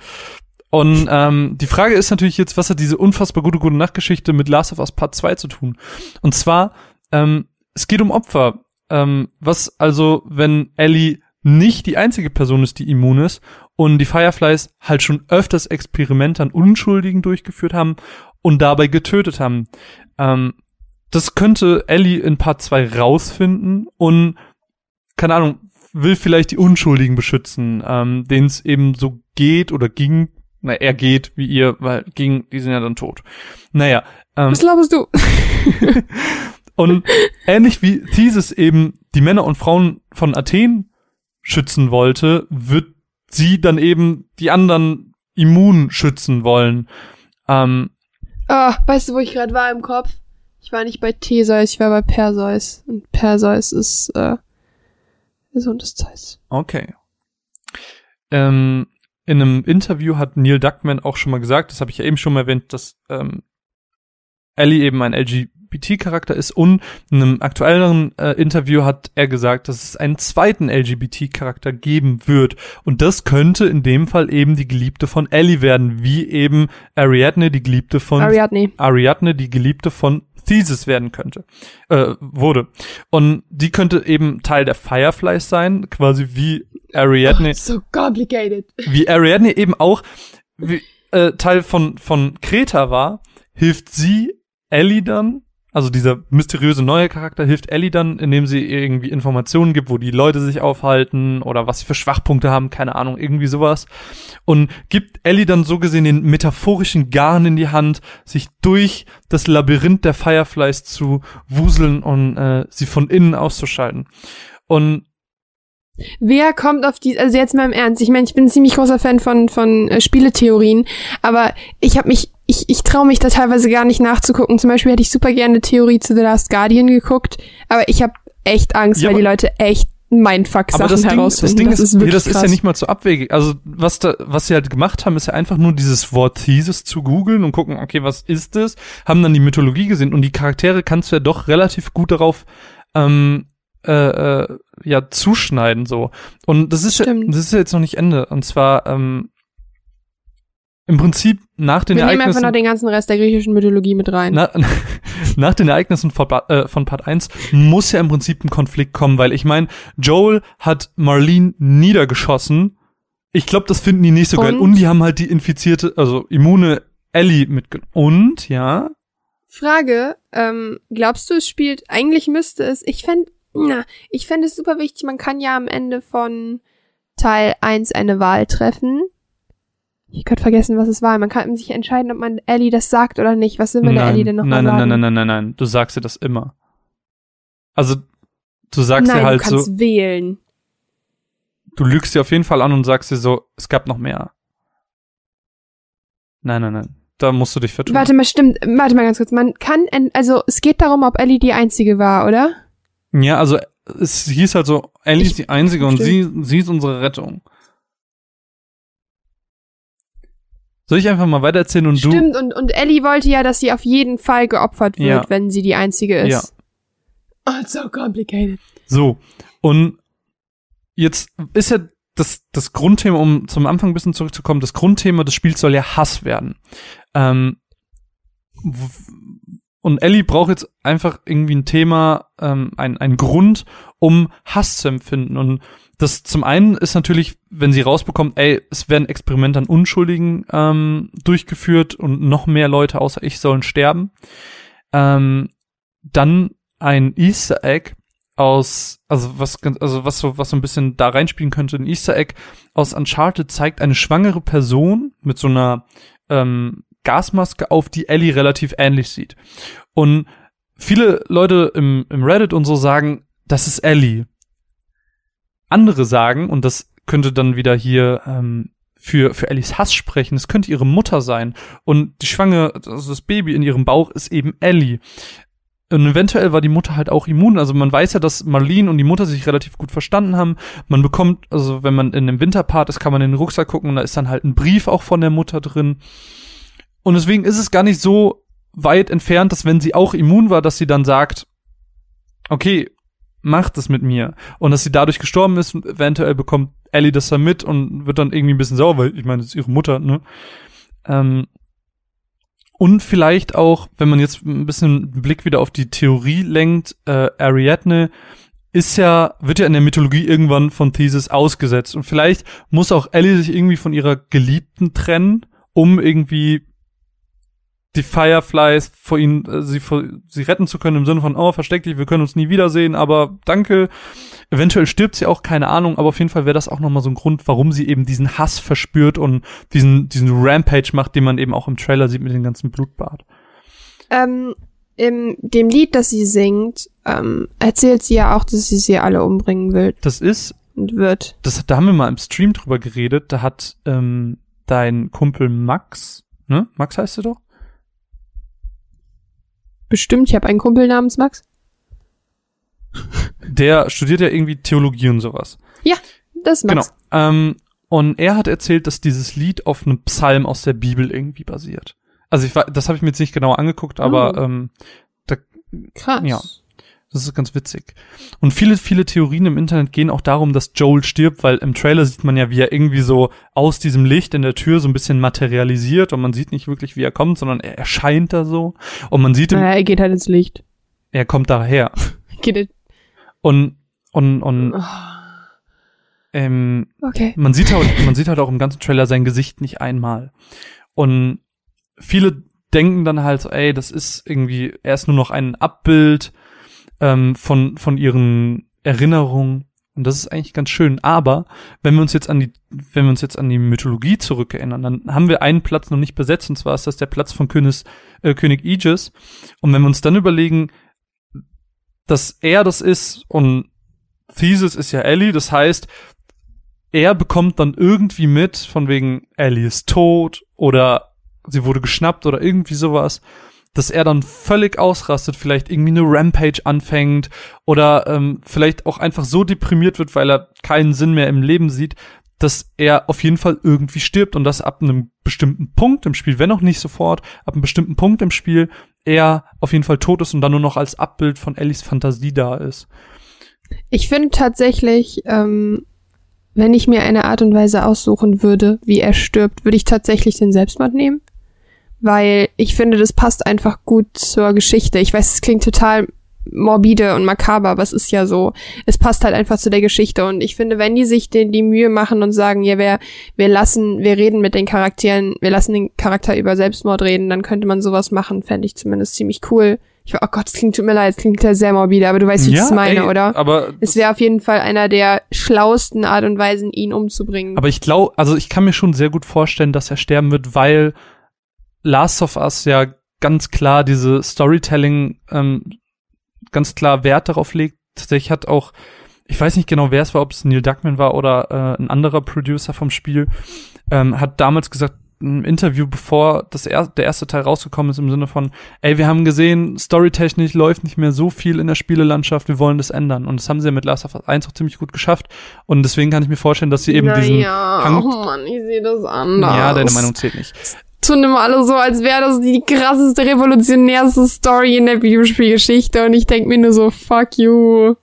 S2: Und ähm, die Frage ist natürlich jetzt, was hat diese unfassbar gute gute Nachtgeschichte mit Last of Us Part 2 zu tun? Und zwar, ähm, es geht um Opfer. Ähm, was also, wenn Ellie nicht die einzige Person ist, die immun ist und die Fireflies halt schon öfters Experimente an Unschuldigen durchgeführt haben und dabei getötet haben. Ähm, das könnte Ellie in Part 2 rausfinden und, keine Ahnung, will vielleicht die Unschuldigen beschützen, ähm, denen es eben so geht oder ging. Na, er geht wie ihr, weil ging, die sind ja dann tot. Naja. Ähm,
S1: Was glaubst du? <laughs>
S2: und ähnlich wie Thesis eben die Männer und Frauen von Athen schützen wollte, wird sie dann eben die anderen immun schützen wollen. Ähm,
S1: Ah, weißt du, wo ich gerade war im Kopf? Ich war nicht bei Theseus, ich war bei Perseus. Und Perseus ist äh, der Sohn des Zeus.
S2: okay. Ähm, in einem Interview hat Neil Duckman auch schon mal gesagt, das habe ich ja eben schon mal erwähnt, dass ähm, Ellie eben ein LGBT-Charakter ist und in einem aktuelleren äh, Interview hat er gesagt, dass es einen zweiten LGBT-Charakter geben wird und das könnte in dem Fall eben die Geliebte von Ellie werden, wie eben Ariadne die Geliebte von
S1: Ariadne.
S2: Ariadne die Geliebte von Thesis werden könnte, äh, wurde. Und die könnte eben Teil der Fireflies sein, quasi wie Ariadne,
S1: Oh, so complicated.
S2: wie Ariadne eben auch wie, äh, Teil von, von Kreta war, hilft sie Ellie dann, also dieser mysteriöse neue Charakter hilft Ellie dann, indem sie irgendwie Informationen gibt, wo die Leute sich aufhalten oder was sie für Schwachpunkte haben, keine Ahnung, irgendwie sowas. Und gibt Ellie dann so gesehen den metaphorischen Garn in die Hand, sich durch das Labyrinth der Fireflies zu wuseln und äh, sie von innen auszuschalten. Und
S1: Wer kommt auf die, also jetzt mal im Ernst, ich meine, ich bin ein ziemlich großer Fan von, von äh, Spieletheorien, aber ich habe mich, ich, ich traue mich da teilweise gar nicht nachzugucken. Zum Beispiel hätte ich super gerne Theorie zu The Last Guardian geguckt, aber ich habe echt Angst,
S2: Ja,
S1: weil die Leute echt Mindfuck-Sachen
S2: Aber das Ding, das
S1: herausfinden.
S2: Ist,
S1: ist
S2: das ist ja nicht mal so abwegig. Also was da, was sie halt gemacht haben, ist ja einfach nur dieses Wort Thesis zu googeln und gucken, okay, was ist das? Haben dann die Mythologie gesehen und die Charaktere kannst du ja doch relativ gut darauf ähm, äh, äh, ja zuschneiden so. Und das ist ja,
S1: Stimmt.
S2: das ist ja jetzt noch nicht Ende. Und zwar ähm, im Prinzip nach den
S1: Wir nehmen einfach
S2: Ereignissen.
S1: noch den ganzen Rest der griechischen Mythologie mit rein.
S2: Na, <laughs> nach den Ereignissen von, Part- äh, von Part 1 muss ja im Prinzip ein Konflikt kommen, weil ich meine, Joel hat Marlene niedergeschossen. Ich glaube, das finden die nicht so geil.
S1: Und?
S2: Und die haben halt die infizierte, also immune Ellie mitgenommen. Und, ja,
S1: Frage, ähm, glaubst du, es spielt, eigentlich müsste es, ich fänd, na, ich fände es super wichtig, man kann ja am Ende von Teil 1 eine Wahl treffen. Ich könnte vergessen, was es war. Man kann sich entscheiden, ob man Ellie das sagt oder nicht. Was will man der
S2: nein,
S1: Ellie denn noch
S2: nein,
S1: mal
S2: nein,
S1: sagen?
S2: nein, nein, nein, nein, nein, du sagst dir das immer. Also, du sagst
S1: Nein,
S2: dir halt
S1: du kannst
S2: so,
S1: wählen.
S2: du lügst dir auf jeden Fall an und sagst dir so, es gab noch mehr. Nein, nein, nein, da musst du dich vertun.
S1: Warte mal, stimmt. Warte mal ganz kurz. Man kann, also es geht darum, ob Ellie die einzige war, oder?
S2: Ja, also es hieß halt so, Ellie
S1: Ich-
S2: ist die Einzige und sie,
S1: Stimmt.
S2: sie ist unsere Rettung. Soll ich einfach mal weitererzählen und du?
S1: Stimmt. Und, und Ellie wollte ja, dass sie auf jeden Fall geopfert wird,
S2: Ja.
S1: wenn sie die einzige ist.
S2: Ja.
S1: Oh, it's so complicated.
S2: So. Und jetzt ist ja das, das Grundthema, um zum Anfang ein bisschen zurückzukommen, das Grundthema des Spiels soll ja Hass werden. Ähm, und Ellie braucht jetzt einfach irgendwie ein Thema, ähm, ein, ein Grund, um Hass zu empfinden. Und das zum einen ist natürlich, wenn sie rausbekommt, ey, es werden Experimente an Unschuldigen ähm, durchgeführt und noch mehr Leute außer ich sollen sterben. Ähm, dann ein Easter Egg aus, also was, also was so, was so ein bisschen da reinspielen könnte, ein Easter Egg aus Uncharted zeigt eine schwangere Person mit so einer ähm, Gasmaske auf, die Ellie relativ ähnlich sieht. Und viele Leute im, im Reddit und so sagen, das ist Ellie. Andere sagen, und das könnte dann wieder hier ähm, für, für Ellies Hass sprechen, es könnte ihre Mutter sein. Und die Schwange, also das Baby in ihrem Bauch ist eben Ellie. Und eventuell war die Mutter halt auch immun. Also man weiß ja, dass Marlene und die Mutter sich relativ gut verstanden haben. Man bekommt, also wenn man in dem Winterpart ist, kann man in den Rucksack gucken und da ist dann halt ein Brief auch von der Mutter drin. Und deswegen ist es gar nicht so weit entfernt, dass wenn sie auch immun war, dass sie dann sagt, okay, macht es mit mir. Und dass sie dadurch gestorben ist, eventuell bekommt Ellie das dann mit und wird dann irgendwie ein bisschen sauer, weil ich meine, es ist ihre Mutter, ne? Ähm, und vielleicht auch, wenn man jetzt ein bisschen Blick wieder auf die Theorie lenkt, äh, Ariadne ist ja, wird ja in der Mythologie irgendwann von Thesis ausgesetzt. Und vielleicht muss auch Ellie sich irgendwie von ihrer Geliebten trennen, um irgendwie die Fireflies vor ihnen, äh, sie, vor, sie retten zu können im Sinne von, oh, versteck dich, wir können uns nie wiedersehen, aber danke. Eventuell stirbt sie auch, keine Ahnung, aber auf jeden Fall wäre das auch nochmal so ein Grund, warum sie eben diesen Hass verspürt und diesen, diesen Rampage macht, den man eben auch im Trailer sieht mit dem ganzen Blutbad.
S1: Ähm, in dem Lied, das sie singt, ähm, erzählt sie ja auch, dass sie sie alle umbringen will
S2: Das ist,
S1: und wird.
S2: das, da haben wir mal im Stream drüber geredet, da hat ähm, dein Kumpel Max, ne? Max heißt er doch?
S1: Bestimmt, ich habe einen Kumpel namens Max.
S2: Der studiert ja irgendwie Theologie und sowas.
S1: Das ist Max.
S2: Genau. Ähm, und er hat erzählt, dass dieses Lied auf einem Psalm aus der Bibel irgendwie basiert. Also ich war, das habe ich mir jetzt nicht genau angeguckt, aber
S1: Oh.
S2: ähm,
S1: Krass.
S2: Ja. Das ist ganz witzig. Und viele, viele Theorien im Internet gehen auch darum, dass Joel stirbt, weil im Trailer sieht man ja, wie er irgendwie so aus diesem Licht in der Tür so ein bisschen materialisiert und man sieht nicht wirklich, wie er kommt, sondern er erscheint da so. Und man sieht, im,
S1: Naja, er geht halt ins Licht.
S2: er kommt daher. <laughs>
S1: Geht
S2: Und, und, und
S1: oh,
S2: ähm,
S1: okay.
S2: man sieht halt, man sieht halt auch im ganzen Trailer sein Gesicht nicht einmal. Und viele denken dann halt so, ey, das ist irgendwie, er ist nur noch ein Abbild ähm, von, von ihren Erinnerungen. Und das ist eigentlich ganz schön. Aber wenn wir uns jetzt an die, wenn wir uns jetzt an die Mythologie zurückerinnern, dann haben wir einen Platz noch nicht besetzt, und zwar ist das der Platz von König, äh, König Aegis. Und wenn wir uns dann überlegen, dass er das ist und Thesis ist ja Ellie, das heißt, er bekommt dann irgendwie mit, von wegen Ellie ist tot oder sie wurde geschnappt oder irgendwie sowas, dass er dann völlig ausrastet, vielleicht irgendwie eine Rampage anfängt oder ähm, vielleicht auch einfach so deprimiert wird, weil er keinen Sinn mehr im Leben sieht, dass er auf jeden Fall irgendwie stirbt und dass ab einem bestimmten Punkt im Spiel, wenn auch nicht sofort, ab einem bestimmten Punkt im Spiel er auf jeden Fall tot ist und dann nur noch als Abbild von Ellies Fantasie da ist.
S1: Ich finde tatsächlich, ähm, wenn ich mir eine Art und Weise aussuchen würde, wie er stirbt, würde ich tatsächlich den Selbstmord nehmen. Weil ich finde, das passt einfach gut zur Geschichte. Ich weiß, es klingt total morbide und makaber, aber es ist ja so. Es passt halt einfach zu der Geschichte. Und ich finde, wenn die sich den, die Mühe machen und sagen, ja, wir, wir lassen, wir reden mit den Charakteren, wir lassen den Charakter über Selbstmord reden, dann könnte man sowas machen, fände ich zumindest ziemlich cool. Ich war, oh Gott, es klingt, tut mir leid, es klingt ja sehr morbide, aber du weißt, wie ich es meine,
S2: ey,
S1: oder?
S2: Aber
S1: Es wäre auf jeden Fall einer der schlauesten Art und Weisen, ihn umzubringen.
S2: Aber ich glaube, also ich kann mir schon sehr gut vorstellen, dass er sterben wird, weil Last of Us ja ganz klar diese Storytelling ähm, ganz klar Wert darauf legt. Tatsächlich hat auch, ich weiß nicht genau, wer es war, ob es Neil Druckmann war oder äh, ein anderer Producer vom Spiel, ähm, hat damals gesagt, im Interview, bevor das er der erste Teil rausgekommen ist, im Sinne von, ey, wir haben gesehen, storytechnisch läuft nicht mehr so viel in der Spielelandschaft, wir wollen das ändern. Und das haben sie ja mit Last of Us 1 auch ziemlich gut geschafft. Und deswegen kann ich mir vorstellen, dass sie eben diesen
S1: naja,
S2: Hang-
S1: oh Mann, ich sehe das anders.
S2: ja, deine Meinung zählt nicht.
S1: Tun immer alle so, als wäre das die krasseste, revolutionärste Story in der Videospielgeschichte und ich denk mir nur so, fuck you.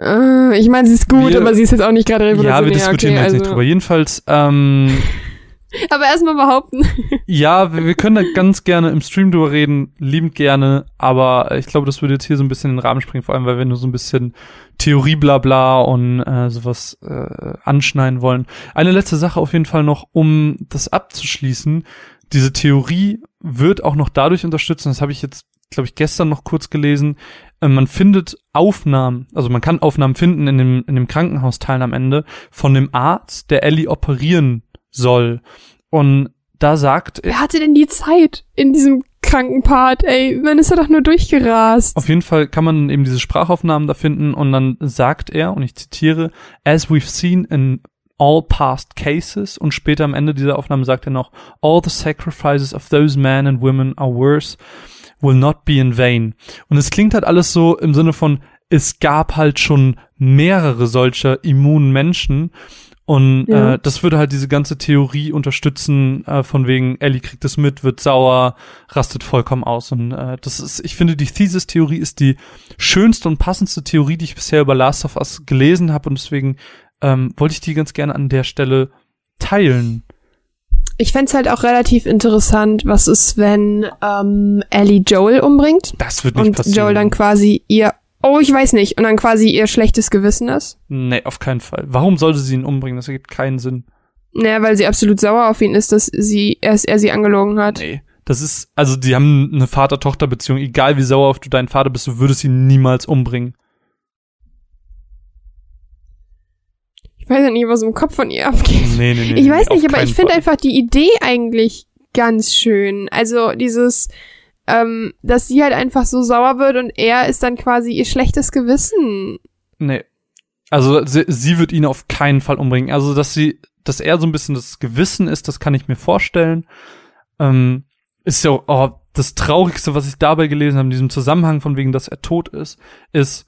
S1: Äh, ich meine, sie ist gut,
S2: Wir-
S1: aber sie ist jetzt auch nicht gerade revolutionär.
S2: Ja, wir diskutieren
S1: okay,
S2: jetzt nicht
S1: also-
S2: drüber. Jedenfalls, ähm, <laughs> <laughs>
S1: Aber erstmal behaupten.
S2: ja, wir, wir können da ganz gerne im Stream drüber reden, liebend gerne, aber ich glaube, das würde jetzt hier so ein bisschen in den Rahmen springen, vor allem, weil wir nur so ein bisschen Theorie blabla und äh, sowas äh, anschneiden wollen. Eine letzte Sache auf jeden Fall noch, um das abzuschließen. Diese Theorie wird auch noch dadurch unterstützt, das habe ich jetzt, glaube ich, gestern noch kurz gelesen, äh, man findet Aufnahmen, also man kann Aufnahmen finden in dem, in dem Krankenhausteil am Ende von dem Arzt, der Ellie operieren soll. Und da sagt er.
S1: Wer hatte denn die Zeit in diesem kranken Part, ey? Man ist ja doch nur durchgerast.
S2: Auf jeden Fall kann man eben diese Sprachaufnahmen da finden und dann sagt er, und ich zitiere, as we've seen in all past cases und später am Ende dieser Aufnahme sagt er noch, all the sacrifices of those men and women are worse, will not be in vain. Und es klingt halt alles so im Sinne von, es gab halt schon mehrere solcher immunen Menschen und
S1: Ja.
S2: äh, das würde halt diese ganze Theorie unterstützen, äh, von wegen Ellie kriegt es mit, wird sauer, rastet vollkommen aus. Und äh, das ist, ich finde, die Thesis-Theorie ist die schönste und passendste Theorie, die ich bisher über Last of Us gelesen habe. Und deswegen ähm, wollte ich die ganz gerne an der Stelle teilen.
S1: Ich fänd's halt auch relativ interessant, was ist, wenn ähm, Ellie Joel umbringt
S2: Das wird nicht
S1: und
S2: passieren.
S1: Joel dann quasi ihr, oh, ich weiß nicht, und dann quasi ihr schlechtes Gewissen ist.
S2: nee, auf keinen Fall. Warum sollte sie ihn umbringen? Das ergibt keinen Sinn.
S1: Naja, weil sie absolut sauer auf ihn ist, dass sie, er, er sie angelogen hat.
S2: Nee. Das ist, also die haben eine Vater-Tochter-Beziehung. Egal wie sauer auf du deinen Vater bist, du würdest ihn niemals umbringen.
S1: Ich weiß ja nicht, was im Kopf von ihr abgeht.
S2: Nee, nee, nee.
S1: Ich weiß
S2: nee,
S1: nicht, aber ich finde einfach die Idee eigentlich ganz schön. Also dieses, ähm, dass sie halt einfach so sauer wird und er ist dann quasi ihr schlechtes Gewissen.
S2: Nee. Also sie, sie wird ihn auf keinen Fall umbringen. Also dass sie, dass er so ein bisschen das Gewissen ist, das kann ich mir vorstellen. Ähm, ist ja auch, oh, das Traurigste, was ich dabei gelesen habe in diesem Zusammenhang von wegen, dass er tot ist, ist,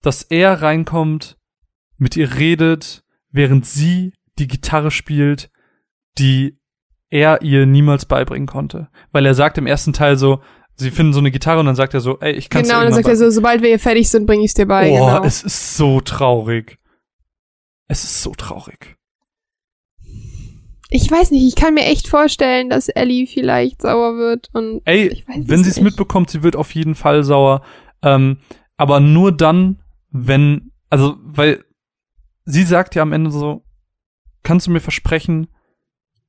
S2: dass er reinkommt, mit ihr redet, während sie die Gitarre spielt, die er ihr niemals beibringen konnte. Weil er sagt im ersten Teil so, sie finden so eine Gitarre und dann sagt er so, ey, ich kann
S1: Genau, und dann sagt er so, sobald wir hier fertig sind, bringe ich dir bei.
S2: Oh,
S1: genau.
S2: es ist so traurig. Es ist so traurig.
S1: Ich weiß nicht, ich kann mir echt vorstellen, dass Ellie vielleicht sauer wird und
S2: Ey,
S1: Ich weiß
S2: wenn sie es mitbekommt, sie wird auf jeden Fall sauer. Ähm, aber nur dann, wenn, also, weil sie sagt ja am Ende so, kannst du mir versprechen,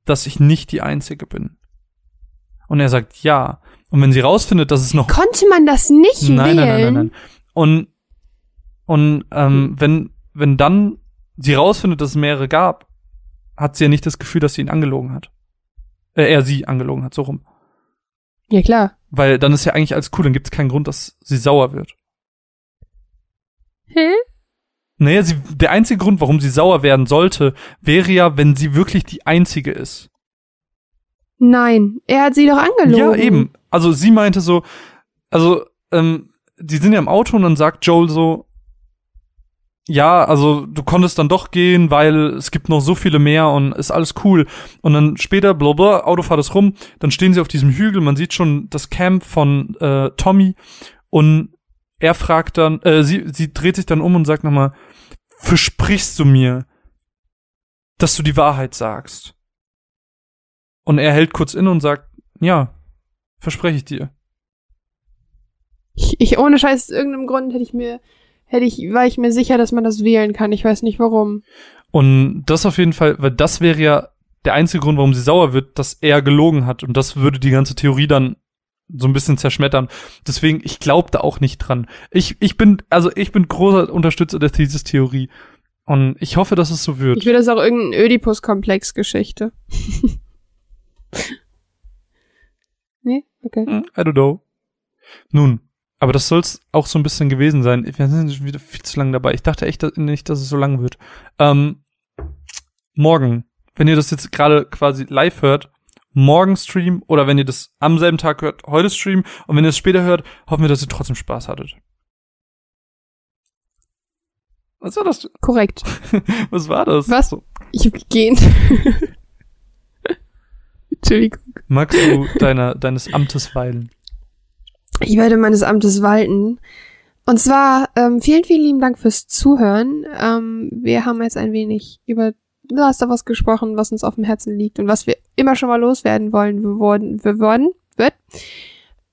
S2: dass ich nicht die Einzige bin? Und er sagt ja. Und wenn sie rausfindet, dass es noch
S1: konnte man das nicht
S2: nein,
S1: wählen?
S2: nein, nein, nein, nein. Und, und ähm, wenn, wenn dann sie rausfindet, dass es mehrere gab, hat sie ja nicht das Gefühl, dass sie ihn angelogen hat. Äh, er sie angelogen hat, so rum.
S1: Ja, klar.
S2: Weil dann ist ja eigentlich alles cool, dann gibt es keinen Grund, dass sie sauer wird.
S1: Hä?
S2: Naja, sie, der einzige Grund, warum sie sauer werden sollte, wäre ja, wenn sie wirklich die einzige ist.
S1: Nein, er hat sie doch angelogen.
S2: Ja, eben. Also sie meinte so, also, ähm, die sind ja im Auto und dann sagt Joel so, ja, also du konntest dann doch gehen, weil es gibt noch so viele mehr und ist alles cool. Und dann später, blablabla, Autofahrt ist rum, dann stehen sie auf diesem Hügel, man sieht schon das Camp von äh, Tommy und er fragt dann, äh, sie, sie dreht sich dann um und sagt nochmal, versprichst du mir, dass du die Wahrheit sagst? Und er hält kurz inne und sagt, ja, verspreche ich dir.
S1: Ich, ich ohne Scheiß, aus irgendeinem Grund hätte ich mir, hätte ich, war ich mir sicher, dass man das wählen kann. Ich weiß nicht warum.
S2: Und das auf jeden Fall, weil das wäre ja der einzige Grund, warum sie sauer wird, dass er gelogen hat. Und das würde die ganze Theorie dann so ein bisschen zerschmettern. Deswegen, ich glaube da auch nicht dran. Ich, ich bin, also ich bin großer Unterstützer der Thesis-Theorie. Und ich hoffe, dass es so wird.
S1: Ich will das auch irgendeine Ödipus-Komplex-Geschichte. <laughs> nee? Okay.
S2: Hm, I don't know. Nun, aber das soll's auch so ein bisschen gewesen sein. Wir sind schon wieder viel zu lange dabei. Ich dachte echt dass- nicht, dass es so lang wird. Ähm, morgen, wenn ihr das jetzt gerade quasi live hört, morgen Stream oder wenn ihr das am selben Tag hört, heute Stream und wenn ihr es später hört, hoffen wir, dass ihr trotzdem Spaß hattet. Was war das?
S1: Korrekt. <laughs>
S2: Was war das?
S1: Was? Ich hab gegähnt. <laughs> Entschuldigung.
S2: magst du deiner, deines Amtes weilen?
S1: Ich werde meines Amtes walten. Und zwar, ähm, vielen, vielen lieben Dank fürs Zuhören. Ähm, wir haben jetzt ein wenig über The Last of Us gesprochen, was uns auf dem Herzen liegt und was wir immer schon mal loswerden wollen, wir wurden, wir wurden, wird.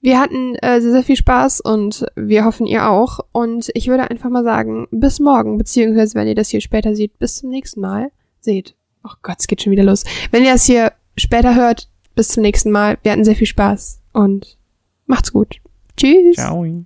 S1: Wir hatten äh, sehr, sehr viel Spaß und wir hoffen, ihr auch. Und ich würde einfach mal sagen, bis morgen, beziehungsweise wenn ihr das hier später seht, bis zum nächsten Mal. Seht. Oh Gott, es geht schon wieder los. Wenn ihr das hier später hört, bis zum nächsten Mal. Wir hatten sehr viel Spaß und macht's gut. Tschüss.
S2: Ciao.